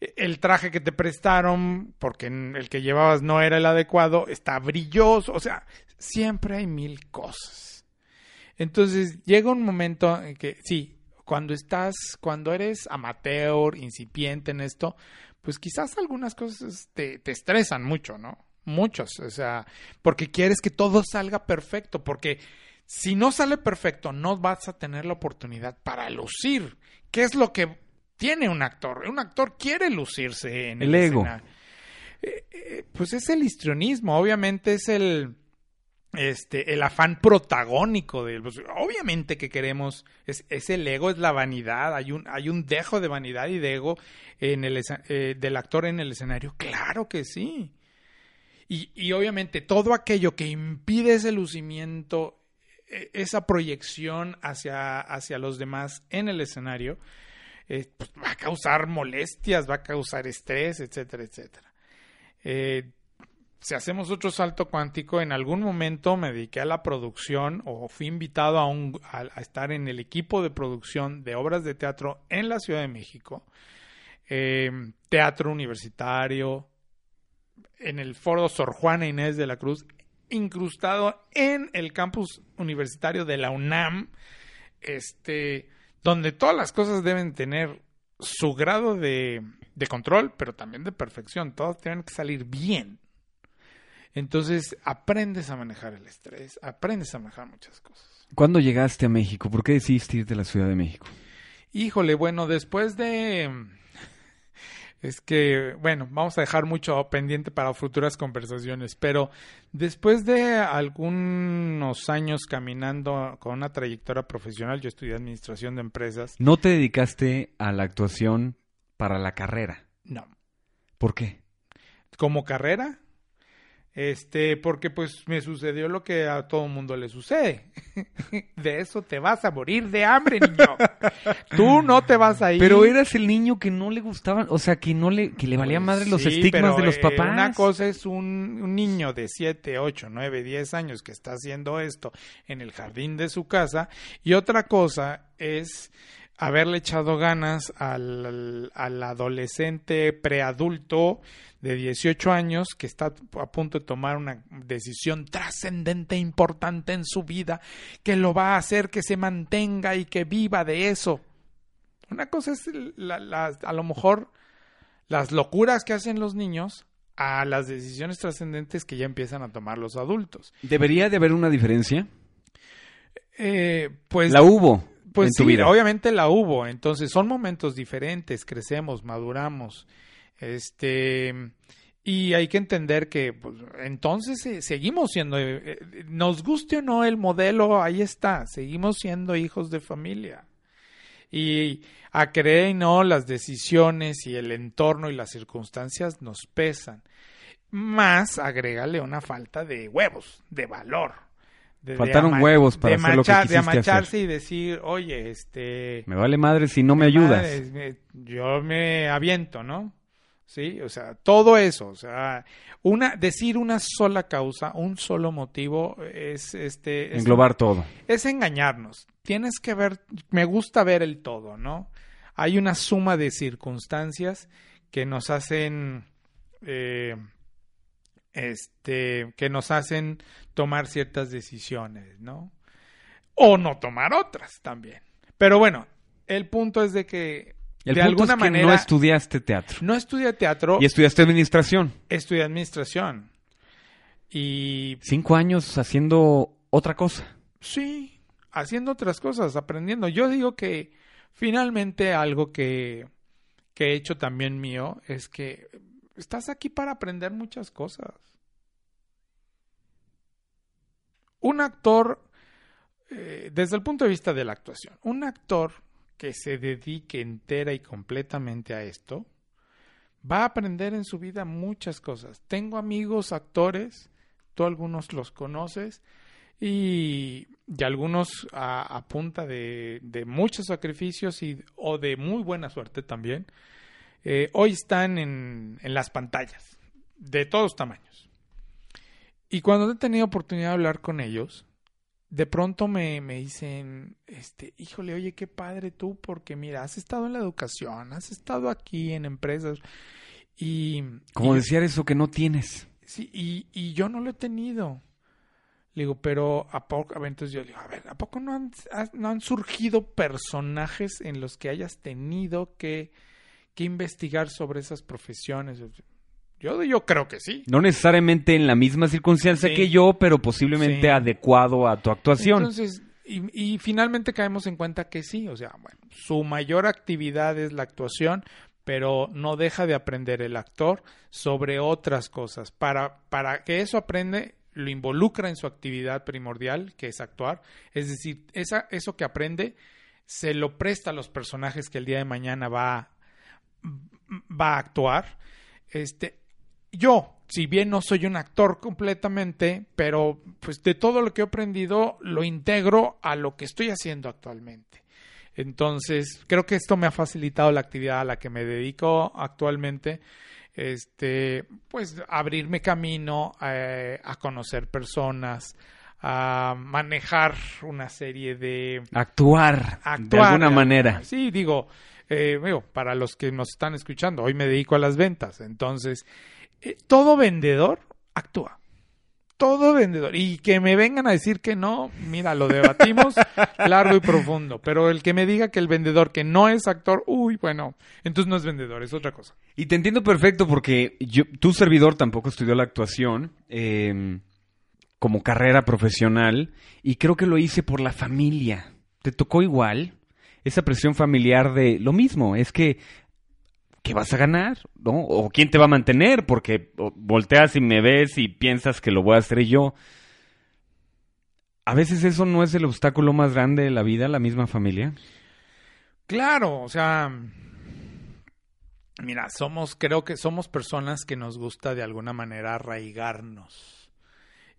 el traje que te prestaron, porque el que llevabas no era el adecuado, está brilloso, o sea, siempre hay mil cosas. Entonces llega un momento en que sí, cuando estás, cuando eres amateur, incipiente en esto, pues quizás algunas cosas te, te estresan mucho, ¿no? Muchos, o sea, porque quieres que todo salga perfecto, porque si no sale perfecto, no vas a tener la oportunidad para lucir. ¿Qué es lo que tiene un actor? Un actor quiere lucirse en el, El ego. Eh, eh, pues es el histrionismo, obviamente es el este el afán protagónico de pues, obviamente que queremos es, es el ego es la vanidad hay un hay un dejo de vanidad y de ego en el eh, del actor en el escenario. Claro que sí. Y, y obviamente todo aquello que impide ese lucimiento eh, esa proyección hacia hacia los demás en el escenario eh, pues, va a causar molestias va a causar estrés etcétera etcétera. Eh, si hacemos otro salto cuántico, en algún momento me dediqué a la producción o fui invitado a, un, a, estar en el equipo de producción de obras de teatro en la Ciudad de México, eh, teatro universitario, en el foro Sor Juana Inés de la Cruz, incrustado en el campus universitario de la UNAM, este, donde todas las cosas deben tener su grado de, de control, pero también de perfección. Todas tienen que salir bien. Entonces aprendes a manejar el estrés, aprendes a manejar muchas cosas. ¿Cuándo llegaste a México? ¿Por qué decidiste ir de la Ciudad de México? Híjole, bueno, después de... Es que, bueno, vamos a dejar mucho pendiente para futuras conversaciones, pero después de algunos años caminando con una trayectoria profesional, yo estudié administración de empresas, No te dedicaste a la actuación para la carrera. no, ¿Por qué? como carrera, este, porque pues me sucedió lo que a todo mundo le sucede. De eso te vas a morir de hambre, niño. Tú no te vas a ir. Pero eras el niño que no le gustaban, o sea, que no le, que le valía madre los Sí, estigmas pero, de los eh, papás. Una cosa es un, un niño de 7, 8, 9, 10 años que está haciendo esto en el jardín de su casa y otra cosa es haberle echado ganas al, al adolescente preadulto de 18 años que está a punto de tomar una decisión trascendente importante en su vida que lo va a hacer que se mantenga y que viva de eso. Una cosa es la- la- a lo mejor las locuras que hacen los niños a las decisiones trascendentes que ya empiezan a tomar los adultos. ¿Debería de haber una diferencia? Eh, pues la hubo pues en tu sí, vida. obviamente la hubo. Entonces son momentos diferentes, crecemos, maduramos. Este y hay que entender que pues, entonces eh, seguimos siendo, eh, eh, nos guste o no el modelo, ahí está, seguimos siendo hijos de familia. Y a creer y no, las decisiones y el entorno y las circunstancias nos pesan. Más agrégale una falta de huevos, de valor. De- Faltaron huevos para hacer lo que machar- de quisiste amacharse y decir, oye, este... Me vale madre si no me ayudas. me- yo me aviento, ¿no? Sí, o sea, todo eso, o sea, una, decir una sola causa, un solo motivo es este... es- Englobar todo. es engañarnos. Tienes que ver, me gusta ver el todo, ¿no? Hay una suma de circunstancias que nos hacen, eh, este, que nos hacen tomar ciertas decisiones, ¿no? O no tomar otras también. Pero bueno, el punto es de que El de punto alguna es que manera no estudiaste teatro. no estudié teatro, Y estudiaste administración. estudié administración. Y Cinco años haciendo otra cosa. Sí, haciendo otras cosas, aprendiendo. Yo digo que finalmente algo que, que he hecho también mío es que estás aquí para aprender muchas cosas. Un actor, eh, desde el punto de vista de la actuación, un actor que se dedique entera y completamente a esto, va a aprender en su vida muchas cosas. Tengo amigos actores, tú algunos los conoces, y, y algunos a, punta de, de, muchos sacrificios y, o de muy buena suerte también, eh, hoy están en, en, las pantallas de todos tamaños. Y cuando he tenido oportunidad de hablar con ellos, de pronto me, me dicen, este, híjole, oye, qué padre tú, porque mira, has estado en la educación, has estado aquí en empresas y... Como decía eso que no tienes. Sí, y, y yo no lo he tenido. Le digo, pero ¿a poco? Entonces yo le digo, a ver, ¿a poco no han, no han surgido personajes en los que hayas tenido que, que investigar sobre esas profesiones? Yo, yo creo que sí. No necesariamente en la misma circunstancia sí. que yo, pero posiblemente sí. adecuado a tu actuación. Entonces, y, y, finalmente caemos en cuenta que sí, o sea, bueno, su mayor actividad es la actuación, pero no deja de aprender el actor sobre otras cosas. Para, para que eso aprende, lo involucra en su actividad primordial, que es actuar. Es decir, esa, eso que aprende se lo presta a los personajes que el día de mañana va, va a actuar. Este, yo, si bien no soy un actor completamente, pero pues de todo lo que he aprendido lo integro a lo que estoy haciendo actualmente. Entonces, creo que esto me ha facilitado la actividad a la que me dedico actualmente este, pues abrirme camino eh, a conocer personas, a manejar una serie de... Actuar, actuar de alguna manera. Sí, digo, eh, digo, para los que nos están escuchando, hoy me dedico a las ventas, entonces, eh, todo vendedor actúa todo vendedor. Y que me vengan a decir que no, mira, lo debatimos largo y profundo. Pero el que me diga que el vendedor que no es actor, uy, bueno, entonces no es vendedor, es otra cosa. Y te entiendo perfecto porque yo, tu servidor tampoco estudió la actuación eh, como carrera profesional y creo que lo hice por la familia. ¿Te tocó igual? Esa presión familiar de lo mismo, es que ¿qué vas a ganar? ¿No? ¿O quién te va a mantener? Porque volteas y me ves y piensas que lo voy a hacer yo. A veces eso no es el obstáculo más grande de la vida, la misma familia. Claro, o sea, mira, somos, creo que somos personas que nos gusta de alguna manera arraigarnos.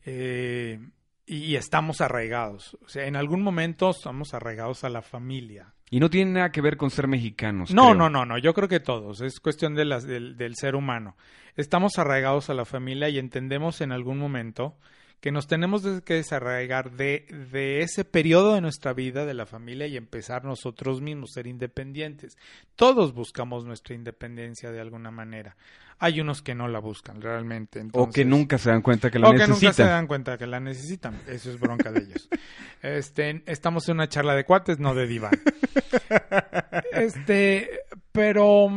Eh, y estamos arraigados. O sea, en algún momento estamos arraigados a la familia. Y no tiene nada que ver con ser mexicanos. No, creo. no, no, no. Yo creo que todos. Es cuestión de las, del, del ser humano. Estamos arraigados a la familia y entendemos en algún momento que nos tenemos que desarraigar de, de ese periodo de nuestra vida, de la familia, y empezar nosotros mismos, ser independientes. Todos buscamos nuestra independencia de alguna manera. Hay unos que no la buscan realmente. Entonces, o que nunca se dan cuenta que la necesitan. O que nunca se dan cuenta que la necesitan. Eso es bronca de ellos. Este, estamos en una charla de cuates, no de diván. Este, pero...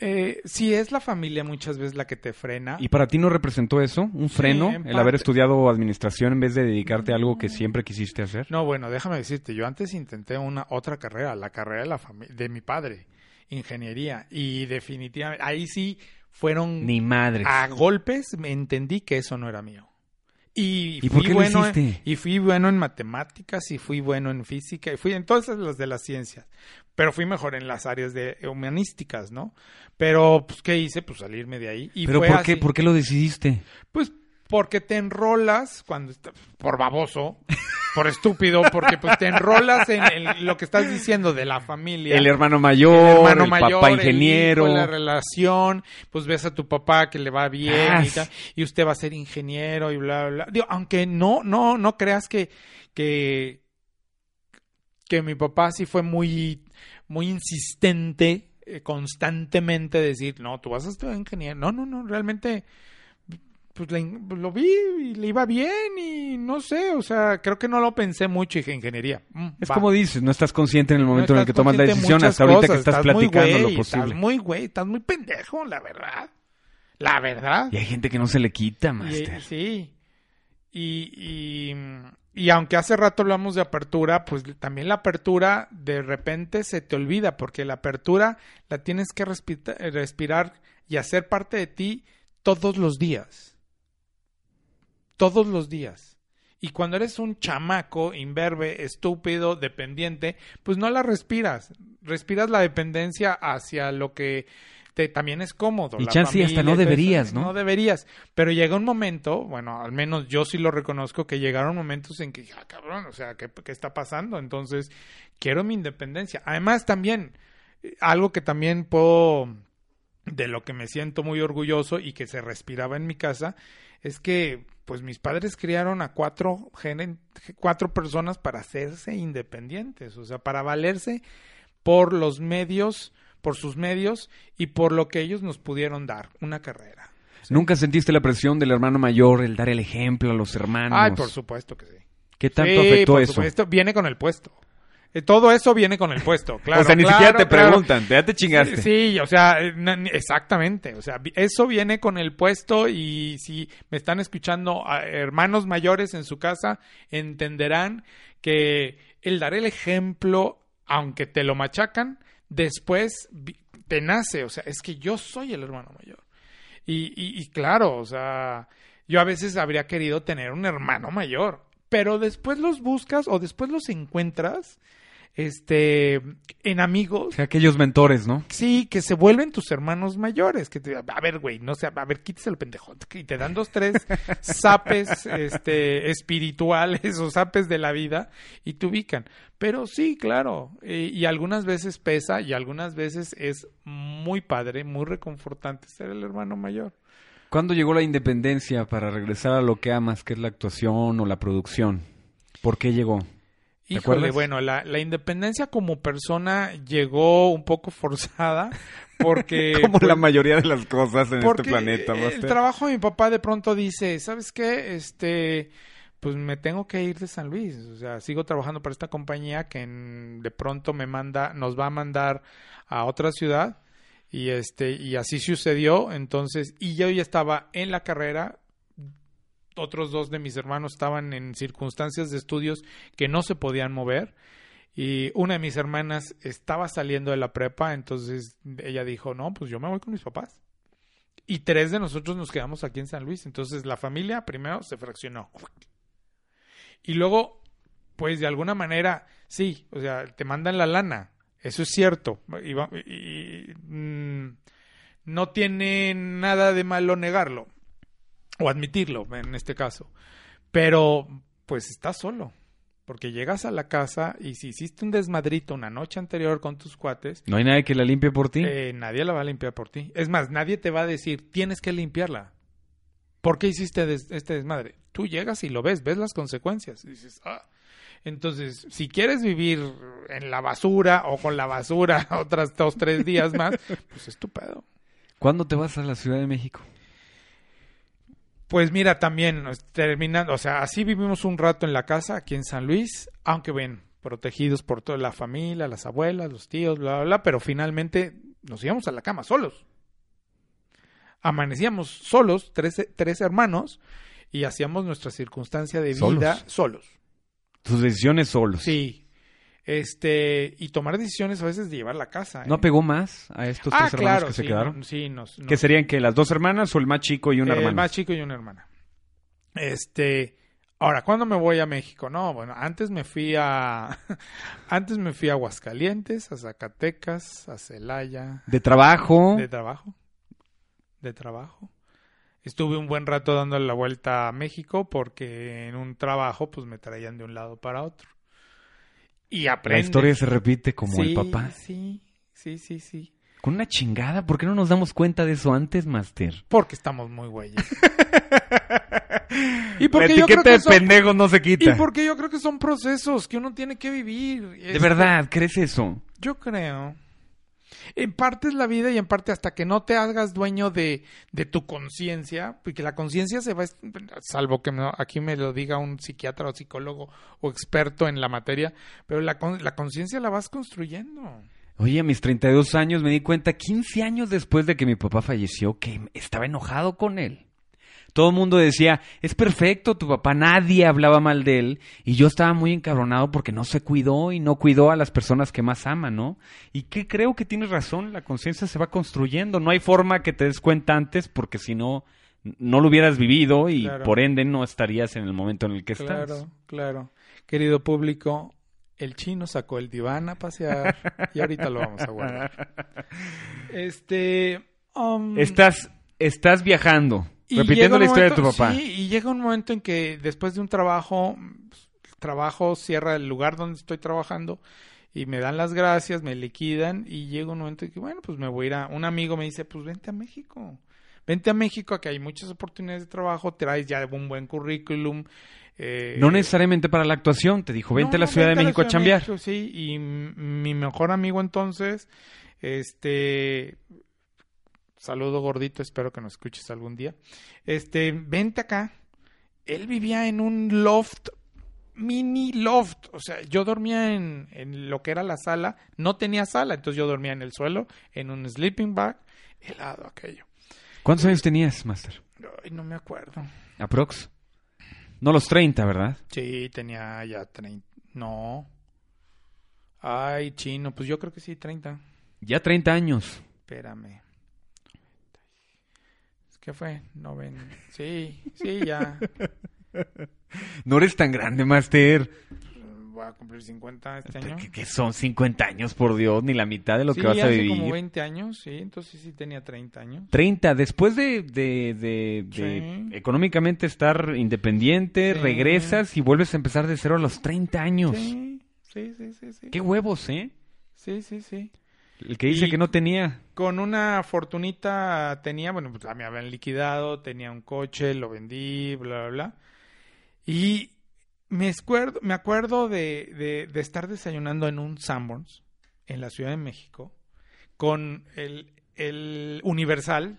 Eh, si es la familia muchas veces la que te frena. ¿Y para ti no representó eso? ¿Un freno? Sí, el haber estudiado administración en vez de dedicarte a algo que siempre quisiste hacer. No, bueno, déjame decirte, yo antes intenté una otra carrera, la carrera de, la de mi padre, ingeniería, y definitivamente, ahí sí fueron... Ni madres. A golpes me entendí que eso no era mío. Y, ¿Y por qué bueno hiciste? y fui bueno en matemáticas y fui bueno en física y fui en todas las de las ciencias. Pero fui mejor en las áreas de humanísticas, ¿no? Pero, pues, ¿qué hice? Pues salirme de ahí. Y ¿Pero fue por así. qué? ¿Por qué lo decidiste? Pues porque te enrolas cuando por baboso, por estúpido, porque pues te enrolas en, en, lo que estás diciendo de la familia. El hermano mayor, el, hermano el mayor, papá ingeniero. El hijo, la relación, pues ves a tu papá que le va bien ah, y tal, y usted va a ser ingeniero y bla, bla, bla. Digo, aunque no, no, no creas que, que, que mi papá sí fue muy, muy insistente, eh, constantemente decir, no, tú vas a estudiar ingeniero. No, no, no, realmente pues le, lo vi y le iba bien y no sé, o sea, creo que no lo pensé mucho y dije ingeniería. Mm, es va. como dices, no estás consciente en el momento no en el que tomas la decisión hasta ahorita cosas, que estás, estás platicando güey, lo posible. Estás muy güey, estás muy pendejo, la verdad. La verdad. Y hay gente que no se le quita, master. Y, sí. Y, y, y aunque hace rato hablamos de apertura, pues también la apertura de repente se te olvida, porque la apertura la tienes que respirar y hacer parte de ti todos los días todos los días. Y cuando eres un chamaco, imberbe, estúpido, dependiente, pues no la respiras. Respiras la dependencia hacia lo que te, también es cómodo. Y la chance hasta no eso, deberías, ¿no? No deberías. Pero llega un momento, bueno, al menos yo sí lo reconozco, que llegaron momentos en que, ah, cabrón, o sea, ¿qué, qué está pasando? Entonces, quiero mi independencia. Además, también, eh, algo que también puedo, de lo que me siento muy orgulloso y que se respiraba en mi casa, es que, pues, mis padres criaron a cuatro, cuatro personas para hacerse independientes, o sea, para valerse por los medios, por sus medios y por lo que ellos nos pudieron dar, una carrera. ¿Nunca sentiste la presión del hermano mayor, el dar el ejemplo a los hermanos? Ay, por supuesto que sí. ¿Qué tanto Sí, afectó por eso? supuesto, viene con el puesto. Eh, Todo eso viene con el puesto, claro. o sea, ni claro, siquiera te claro. preguntan, ya te chingaste. Sí, o sea, eh, exactamente. O sea, eso viene con el puesto y si me están escuchando a hermanos mayores en su casa, entenderán que el dar el ejemplo, aunque te lo machacan, después te nace. O sea, es que yo soy el hermano mayor. Y, y, y claro, o sea, yo a veces habría querido tener un hermano mayor, pero después los buscas o después los encuentras este en amigos aquellos mentores, ¿no? Sí, que se vuelven tus hermanos mayores. Que te, a ver, güey, no sé, a ver, quítese el pendejo. Y te dan dos, tres zapes este, espirituales o zapes de la vida y te ubican. Pero sí, claro. eh, y algunas veces pesa y algunas veces es muy padre, muy reconfortante ser el hermano mayor. ¿Cuándo llegó la independencia para regresar a lo que amas, que es la actuación o la producción? ¿Por qué llegó? ¿Te Híjole, acuerdas? bueno, la, la independencia como persona llegó un poco forzada porque... Como pues, la mayoría de las cosas en este planeta, el Master. trabajo de mi papá de pronto dice, ¿sabes qué? Este, pues me tengo que ir de San Luis. O sea, sigo trabajando para esta compañía que en- de pronto me manda, nos va a mandar a otra ciudad. Y este, y así sucedió. Entonces, y yo ya estaba en la carrera. Otros dos de mis hermanos estaban en circunstancias de estudios que no se podían mover. Y una de mis hermanas estaba saliendo de la prepa, entonces ella dijo, no, pues yo me voy con mis papás. Y tres de nosotros nos quedamos aquí en San Luis. Entonces la familia primero se fraccionó. Y luego, pues de alguna manera, sí, o sea, te mandan la lana. Eso es cierto. Y, y- mm, no tiene nada de malo negarlo. O admitirlo, en este caso. Pero, pues estás solo. Porque llegas a la casa y si hiciste un desmadrito una noche anterior con tus cuates, ¿No hay nadie que la limpie por ti? eh, nadie la va a limpiar por ti. Es más, nadie te va a decir, tienes que limpiarla. ¿Por qué hiciste des- este desmadre? Tú llegas y lo ves, ves las consecuencias. Y dices, ah. Entonces, si quieres vivir en la basura o con la basura otras dos, tres días más, pues estupendo. ¿Cuándo te vas a la Ciudad de México? Pues mira, también terminando, o sea, así vivimos un rato en la casa aquí en San Luis, aunque ven, protegidos por toda la familia, las abuelas, los tíos, bla, bla, bla, pero finalmente nos íbamos a la cama solos. Amanecíamos solos, tres, tres hermanos, y hacíamos nuestra circunstancia de vida ¿Solos? solos. Tus decisiones solos. Sí. Este, y tomar decisiones a veces de llevar la casa. ¿No ¿eh? apegó más a estos ah, tres hermanos claro, que se quedaron? no- sí, nos, ¿Que serían que las dos hermanas o el más chico y una Eh, El hermana? más chico y una hermana. Este, ahora, ¿cuándo me voy a México? No, bueno, antes me fui a, antes me fui a Aguascalientes, a Zacatecas, a Celaya, ¿De trabajo? de trabajo, de trabajo. Estuve un buen rato dándole la vuelta a México porque en un trabajo, pues me traían de un lado para otro. Y La aprendes. historia se repite como el papá. Sí, sí, sí, sí. Con una chingada, ¿por qué no nos damos cuenta de eso antes, Master? Porque estamos muy güeyes. y La porque yo creo etiqueta que de son- pendejo no se Y quita. porque yo creo que son procesos que uno tiene que vivir. De Este, verdad, ¿crees eso? Yo creo. En parte es la vida y en parte hasta que no te hagas dueño de, de tu conciencia, porque la conciencia se va, salvo que aquí me lo diga un psiquiatra o psicólogo o experto en la materia, pero la, la conciencia la vas construyendo. Oye, a mis 32 años me di cuenta, 15 años después de que mi papá falleció, que estaba enojado con él. Todo el mundo decía, es perfecto tu papá, nadie hablaba mal de él. Y yo estaba muy encabronado porque no se cuidó y no cuidó a las personas que más ama, ¿no? Y que creo que tienes razón, la conciencia se va construyendo. No hay forma que te des cuenta antes porque si no, no lo hubieras vivido y Claro. por ende no estarías en el momento en el que estás. Claro, claro. Querido público, el chino sacó el diván a pasear y ahorita lo vamos a guardar. Este... um, Estás, estás viajando, y repitiendo la historia de tu papá. Sí, y llega un momento en que después de un trabajo, trabajo cierra el lugar donde estoy trabajando y me dan las gracias, me liquidan y llega un momento en que, bueno, pues me voy a ir a... Un amigo me dice, pues vente a México. Vente a México, que hay muchas oportunidades de trabajo, traes ya un buen currículum. eh, No necesariamente para la actuación, te dijo, vente a la Ciudad de México a de chambear. México, sí, y mi mejor amigo entonces, este, saludo gordito, espero que nos escuches algún día. Este, vente acá. Él vivía en un loft, mini loft, o sea, yo dormía en, en lo que era la sala, no tenía sala, entonces yo dormía en el suelo, en un sleeping bag, helado aquello. ¿Cuántos años tenías, Master? Ay, no me acuerdo. Aprox. No los 30, ¿verdad? Sí, tenía ya 30. No. Ay, chino, pues yo creo que sí, 30. Ya 30 años. Espérame. ¿Qué fue? Noven... Sí, sí, ya. No eres tan grande, Master. Voy a cumplir 50 este año. Que, que son 50 años, por Dios, ni la mitad de lo sí, que vas a hace vivir. como 20 años, sí, entonces sí tenía 30 años. 30, después de, de, de- de Sí. económicamente estar independiente, Sí. regresas y vuelves a empezar de cero a los 30 años. Sí, sí, sí. Sí, Qué huevos, ¿eh? sí, sí. sí. El que dice Y- que no tenía. Con una fortunita tenía, bueno, pues me habían liquidado, tenía un coche, lo vendí, bla, bla, bla. Y me acuerdo, me acuerdo de, de, de estar desayunando en un Sanborns en la Ciudad de México con el, el Universal,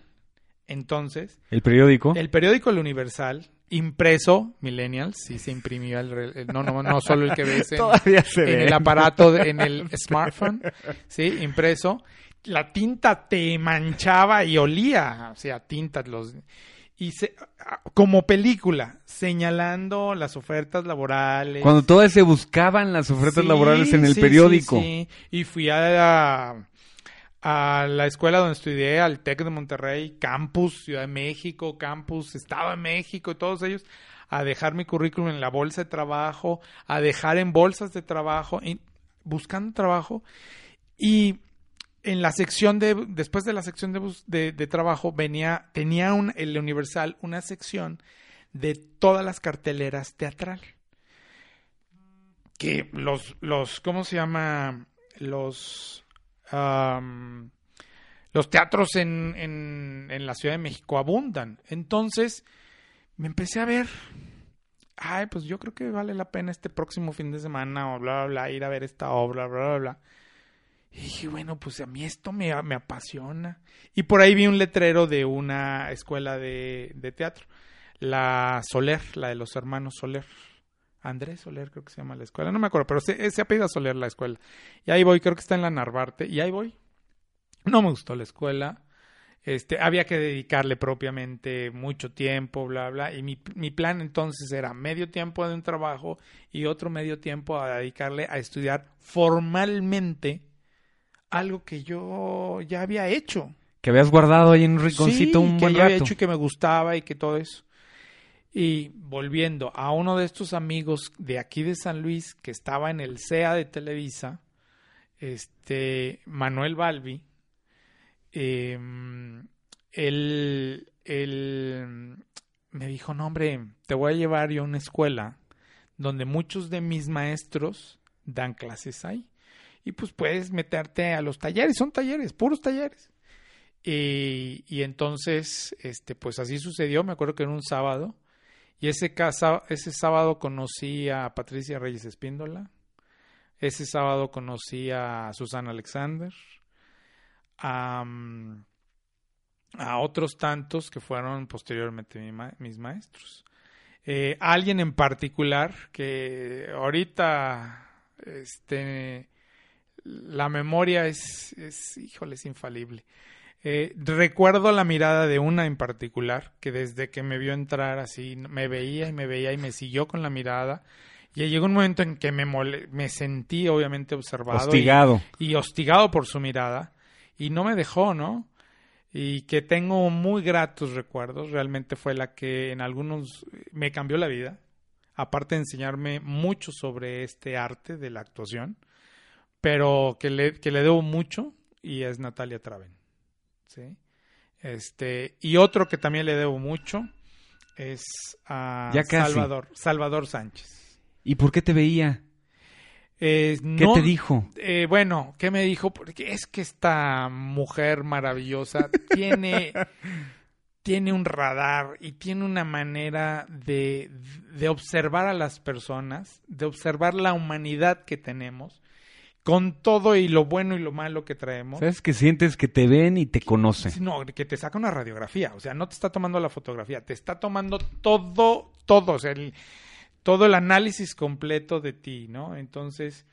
entonces, El periódico. el periódico El Universal, impreso, Millennials, sí se imprimía, el, el- no, no, no solo el que ves en, Todavía se en ve. el aparato, de- en el smartphone, sí, impreso. La tinta te manchaba y olía, o sea, tintas los y se, como película señalando las ofertas laborales. Cuando todas se buscaban las ofertas Sí, laborales en el sí, periódico. sí, sí. Y fui a a la escuela donde estudié, al TEC de Monterrey, campus Ciudad de México, campus Estado de México todos ellos, a dejar mi currículum en la bolsa de trabajo, a dejar en bolsas de trabajo, buscando trabajo. Y en la sección de, después de la sección de, de, de trabajo, venía, tenía un, el Universal una sección de todas las carteleras teatral que los, los, ¿cómo se llama? Los, los teatros en, en, en la Ciudad de México abundan. Entonces, me empecé a ver, ay, pues yo creo que vale la pena este próximo fin de semana o bla, bla, bla, ir a ver esta obra, bla, bla, bla. Y dije, bueno, pues a mí esto me, me apasiona. Y por ahí vi un letrero de una escuela de, de teatro, la Soler, la de los hermanos Soler. Andrés Soler creo que se llama la escuela, no me acuerdo, pero se, se apellida Soler la escuela. Y ahí voy, creo que está en la Narvarte, y ahí voy. No me gustó la escuela. Este, había que dedicarle propiamente mucho tiempo, bla, bla. Y mi, mi plan entonces era medio tiempo de un trabajo y otro medio tiempo a dedicarle a estudiar formalmente algo que yo ya había hecho. Que habías guardado ahí en un rinconcito Sí, un que buen ya había rato. hecho y que me gustaba y que todo eso. Y volviendo a uno de estos amigos de aquí de San Luis que estaba en el CEA de Televisa, este Manuel Balbi, eh, él, él me dijo, no hombre, te voy a llevar yo a una escuela donde muchos de mis maestros dan clases ahí. Y pues puedes meterte a los talleres, son talleres, puros talleres. Y, y entonces, este, pues así sucedió, me acuerdo que era un sábado, y ese, casa, ese sábado conocí a Patricia Reyes Espíndola, ese sábado conocí a Susana Alexander, a, otros tantos que fueron posteriormente mis maestros. Eh, alguien en particular que ahorita este, la memoria es, es, híjole, es infalible. Eh, recuerdo la mirada de una en particular que desde que me vio entrar así me veía y me veía y me siguió con la mirada. Y llegó un momento en que me, mole- me sentí obviamente observado y- Hostigado. y hostigado por su mirada y no me dejó, ¿no? Y que tengo muy gratos recuerdos, realmente fue la que en algunos me cambió la vida. aparte de enseñarme mucho sobre este arte de la actuación, pero que le, que le debo mucho y es Natalia Traven. ¿Sí? Este, y otro que también le debo mucho es a. Salvador, Salvador Sánchez. ¿Y por qué te veía? Eh, ¿Qué no- te dijo? eh, bueno, ¿qué me dijo? Porque es que esta mujer maravillosa tiene, tiene un radar y tiene una manera de, de observar a las personas, de observar la humanidad que tenemos, con todo y lo bueno y lo malo que traemos. ¿Sabes que sientes que te ven y te conocen? No, que te saca una radiografía, o sea, no te está tomando la fotografía, te está tomando todo, todo, o sea, el- todo el análisis completo de ti, ¿no? Entonces,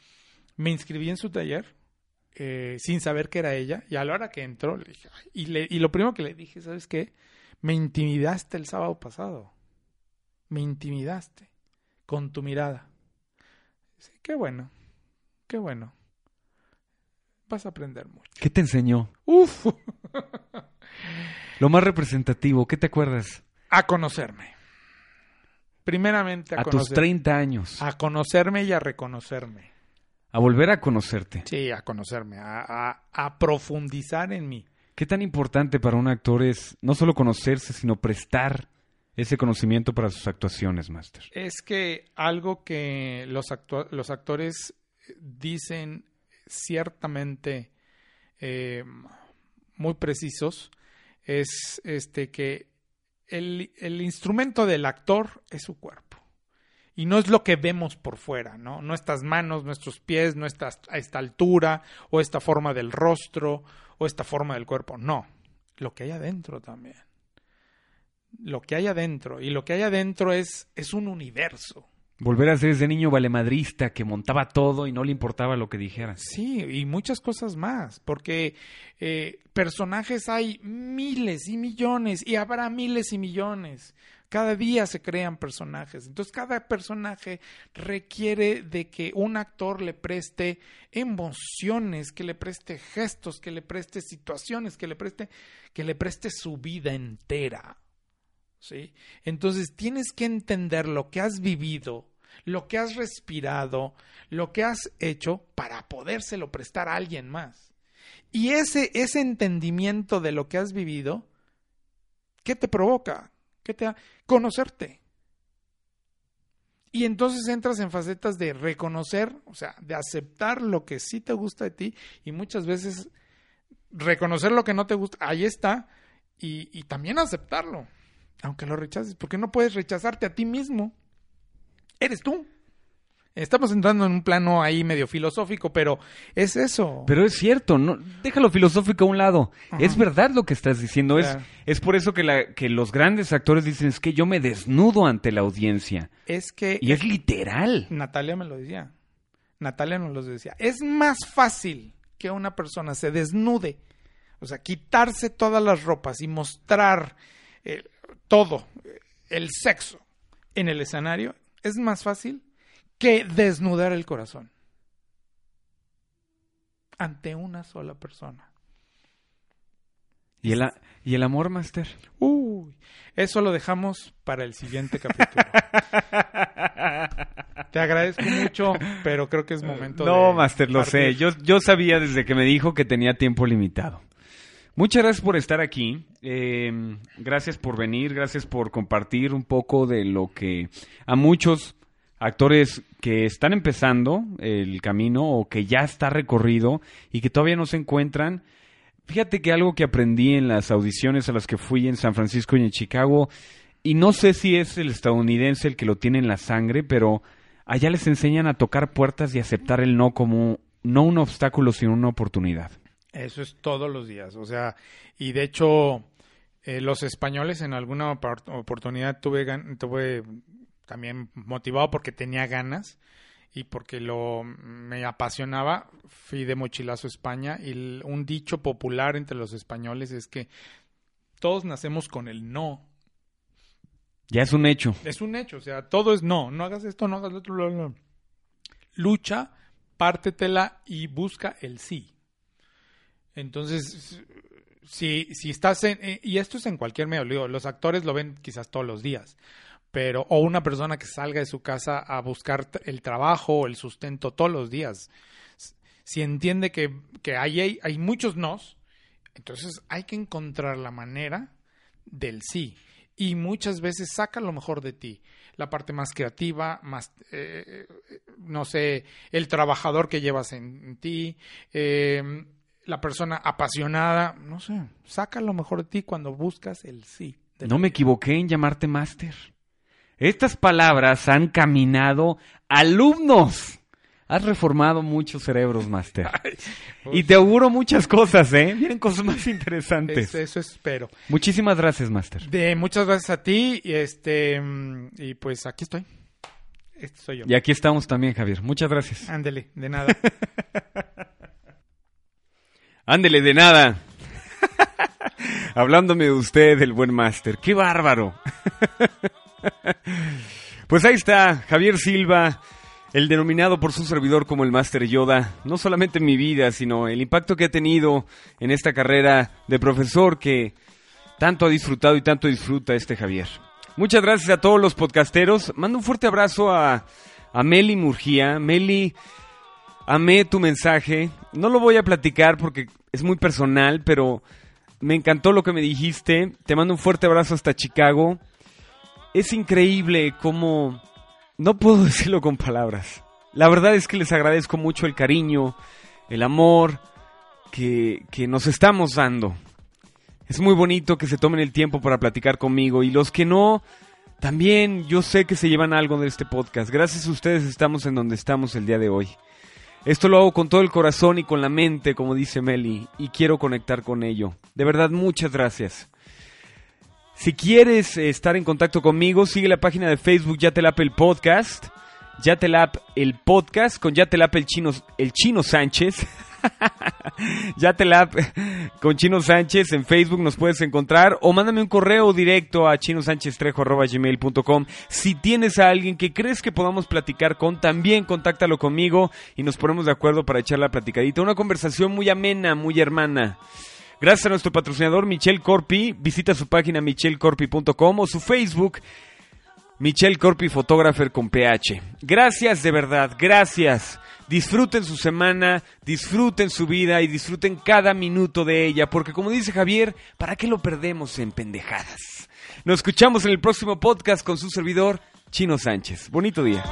me inscribí en su taller eh, sin saber que era ella, y a la hora que entró, le dije, y, le- y lo primero que le dije, ¿sabes qué? Me intimidaste el sábado pasado, me intimidaste con tu mirada. Dice, qué bueno, qué bueno. Vas a aprender mucho. ¿Qué te enseñó? Uf. Lo más representativo, ¿qué te acuerdas? a conocerme. Primeramente a, A tus conocer- 30 años. a conocerme y a reconocerme. A volver a conocerte. Sí, a conocerme, a, a- a profundizar en mí. ¿Qué tan importante para un actor es no solo conocerse, sino prestar ese conocimiento para sus actuaciones, Master? Es que algo que los, actua- los actores dicen ciertamente eh, muy precisos es este que el, el instrumento del actor es su cuerpo. Y no es lo que vemos por fuera, ¿no? Nuestras manos, nuestros pies, nuestra, a esta altura, o esta forma del rostro, o esta forma del cuerpo. No. Lo que hay adentro también. Lo que hay adentro. Y lo que hay adentro es, es un universo. Volver a ser ese niño valemadrista que montaba todo y no le importaba lo que dijeras. Sí, y muchas cosas más, porque eh, personajes hay miles y millones, y habrá miles y millones. Cada día se crean personajes. Entonces, cada personaje requiere de que un actor le preste emociones, que le preste gestos, que le preste situaciones, que le preste, que le preste su vida entera. ¿Sí? Entonces, tienes que entender lo que has vivido, lo que has respirado, lo que has hecho para podérselo prestar a alguien más. Y ese, ese entendimiento de lo que has vivido, ¿qué te provoca? ¿Qué te ha... Conocerte. Y entonces entras en facetas de reconocer, o sea, de aceptar lo que sí te gusta de ti y muchas veces reconocer lo que no te gusta, ahí está, y, y también aceptarlo, aunque lo rechaces, porque no puedes rechazarte a ti mismo. Eres tú. Estamos entrando en un plano ahí medio filosófico, pero es eso. Pero es cierto, no, déjalo filosófico a un lado. Ajá. Es verdad lo que estás diciendo. Claro. Es, es por eso que, la, que los grandes actores dicen es que yo me desnudo ante la audiencia. es que Y es literal. Natalia me lo decía. Natalia nos lo decía. Es más fácil que una persona se desnude, o sea, quitarse todas las ropas y mostrar eh, todo, el sexo en el escenario, es más fácil que desnudar el corazón ante una sola persona. ¿Y el, a- ¿Y el amor, Master? Uy, eso lo dejamos para el siguiente capítulo. Te agradezco mucho, pero creo que es momento de No, Master, lo sé. yo sabía desde que me dijo que tenía tiempo limitado. Muchas gracias por estar aquí. Eh, gracias por venir. Gracias por compartir un poco de lo que a muchos actores que están empezando el camino o que ya está recorrido y que todavía no se encuentran. Fíjate que algo que aprendí en las audiciones a las que fui en San Francisco y en Chicago, y no sé si es el estadounidense el que lo tiene en la sangre, pero allá les enseñan a tocar puertas y aceptar el no como no un obstáculo, sino una oportunidad. Eso es todos los días. O sea, y de hecho, eh, los españoles en alguna opor- oportunidad tuve, tuve también motivado porque tenía ganas y porque lo me apasionaba. Fui de mochilazo a España y el- un dicho popular entre los españoles es que todos nacemos con el no. Ya es un hecho. Es un hecho, o sea, todo es no, no hagas esto, no hagas lo otro, bla, bla, bla. Lucha, pártetela y busca el sí. Entonces, si, si estás en, eh, y esto es en cualquier medio, digo, los actores lo ven quizás todos los días, pero o una persona que salga de su casa a buscar el trabajo el sustento todos los días. Si entiende que, que hay, hay, muchos nos, entonces hay que encontrar la manera del sí. Y muchas veces saca lo mejor de ti. La parte más creativa, más, eh, no sé, el trabajador que llevas en, ti, eh, la persona apasionada, no sé, saca lo mejor de ti cuando buscas el sí. No me equivoqué en llamarte máster. Estas palabras han caminado alumnos Has reformado muchos cerebros, Master. y te auguro muchas cosas, ¿eh? Vienen cosas más interesantes. eso espero. Muchísimas gracias, Master. De, muchas gracias a ti y, este, y pues aquí estoy. Este soy yo. Y aquí estamos también, Javier. Muchas gracias. Ándele, de nada. Ándele, de nada. Hablándome de usted, el buen Master. ¡Qué bárbaro! pues ahí está, Javier Silva el denominado por su servidor como el Master Yoda, no solamente en mi vida, sino el impacto que ha tenido en esta carrera de profesor que tanto ha disfrutado y tanto disfruta este Javier. Muchas gracias a todos los podcasteros. Mando un fuerte abrazo a, a Meli Murgía. Meli, amé tu mensaje. No lo voy a platicar porque es muy personal, pero me encantó lo que me dijiste. Te mando un fuerte abrazo hasta Chicago. Es increíble cómo no puedo decirlo con palabras. La verdad es que les agradezco mucho el cariño, el amor que, que nos estamos dando. Es muy bonito que se tomen el tiempo para platicar conmigo y los que no, también yo sé que se llevan algo de este podcast. Gracias a ustedes estamos en donde estamos el día de hoy. Esto lo hago con todo el corazón y con la mente, como dice Meli, y quiero conectar con ello. De verdad, muchas gracias. Si quieres eh, estar en contacto conmigo, sigue la página de Facebook Yatelap el Podcast. Yatelap el Podcast con Yatelap el Chino, el Chino Sánchez. Yatelap con Chino Sánchez en Facebook nos puedes encontrar o mándame un correo directo a chinosánchez.gmail.com Si tienes a alguien que crees que podamos platicar con, también contáctalo conmigo y nos ponemos de acuerdo para echar la platicadita. Una conversación muy amena, muy hermana. Gracias a nuestro patrocinador Michel Corpi. Visita su página michelcorpi.com o su Facebook Michel Corpi Photographer con PH. Gracias de verdad, gracias. Disfruten su semana, disfruten su vida y disfruten cada minuto de ella, porque como dice Javier, ¿para qué lo perdemos en pendejadas? Nos escuchamos en el próximo podcast con su servidor, Chino Sánchez. Bonito día.